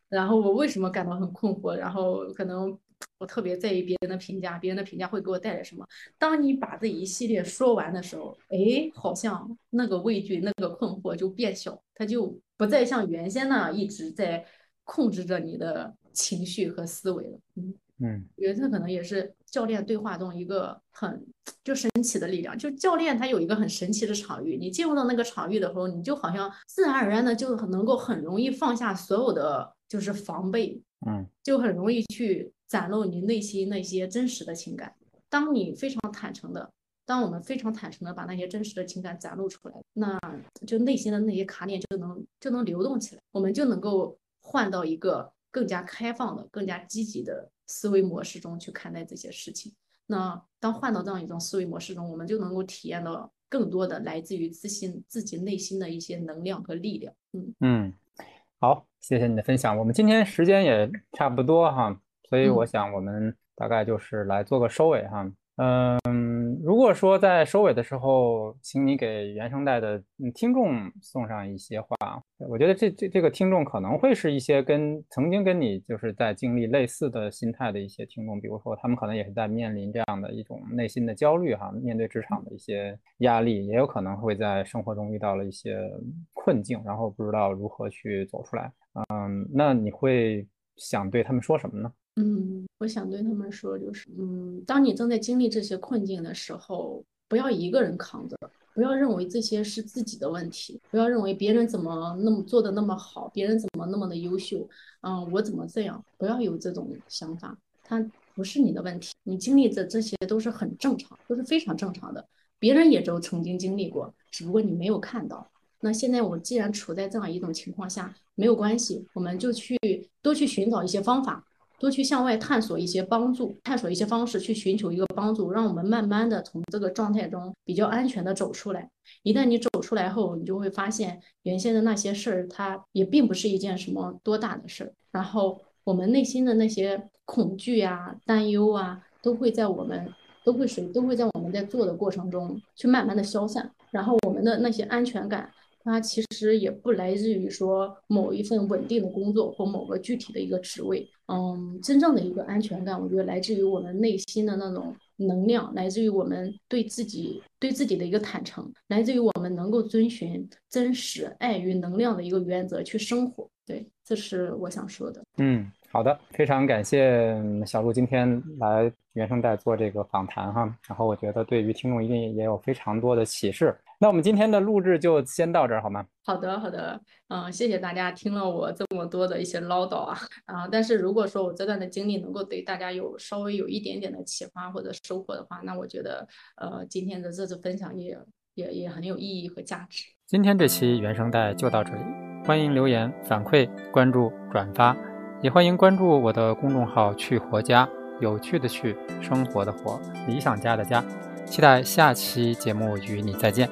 然后我为什么感到很困惑？然后可能。我特别在意别人的评价，别人的评价会给我带来什么？当你把这一系列说完的时候，哎，好像那个畏惧、那个困惑就变小，它就不再像原先那样一直在控制着你的情绪和思维了。嗯嗯，我觉得这可能也是教练对话中一个很就神奇的力量。就教练他有一个很神奇的场域，你进入到那个场域的时候，你就好像自然而然的就能够很容易放下所有的就是防备，嗯，就很容易去。展露你内心那些真实的情感。当你非常坦诚的，当我们非常坦诚的把那些真实的情感展露出来，那就内心的那些卡点就能就能流动起来，我们就能够换到一个更加开放的、更加积极的思维模式中去看待这些事情。那当换到这样一种思维模式中，我们就能够体验到更多的来自于自信自己内心的一些能量和力量。嗯嗯，好，谢谢你的分享。我们今天时间也差不多哈。所以我想，我们大概就是来做个收尾哈。嗯，如果说在收尾的时候，请你给原声带的听众送上一些话，我觉得这这这个听众可能会是一些跟曾经跟你就是在经历类似的心态的一些听众，比如说他们可能也是在面临这样的一种内心的焦虑哈，面对职场的一些压力，也有可能会在生活中遇到了一些困境，然后不知道如何去走出来。嗯，那你会想对他们说什么呢？嗯，我想对他们说，就是，嗯，当你正在经历这些困境的时候，不要一个人扛着，不要认为这些是自己的问题，不要认为别人怎么那么做的那么好，别人怎么那么的优秀，嗯，我怎么这样？不要有这种想法，它不是你的问题，你经历的这些都是很正常，都是非常正常的，别人也都曾经经历过，只不过你没有看到。那现在我既然处在这样一种情况下，没有关系，我们就去多去寻找一些方法。多去向外探索一些帮助，探索一些方式，去寻求一个帮助，让我们慢慢的从这个状态中比较安全的走出来。一旦你走出来后，你就会发现原先的那些事儿，它也并不是一件什么多大的事儿。然后我们内心的那些恐惧啊、担忧啊，都会在我们都会随都会在我们在做的过程中去慢慢的消散。然后我们的那些安全感。它其实也不来自于说某一份稳定的工作或某个具体的一个职位，嗯，真正的一个安全感，我觉得来自于我们内心的那种能量，来自于我们对自己对自己的一个坦诚，来自于我们能够遵循真实、爱与能量的一个原则去生活。对，这是我想说的。嗯，好的，非常感谢小鹿今天来原声带做这个访谈哈，然后我觉得对于听众一定也有非常多的启示。那我们今天的录制就先到这儿好吗？好的，好的，嗯，谢谢大家听了我这么多的一些唠叨啊啊！但是如果说我这段的经历能够对大家有稍微有一点点的启发或者收获的话，那我觉得呃今天的这次分享也也也很有意义和价值。今天这期原声带就到这里，欢迎留言反馈、关注、转发，也欢迎关注我的公众号“去活家”，有趣的去，生活的活，理想家的家。期待下期节目与你再见。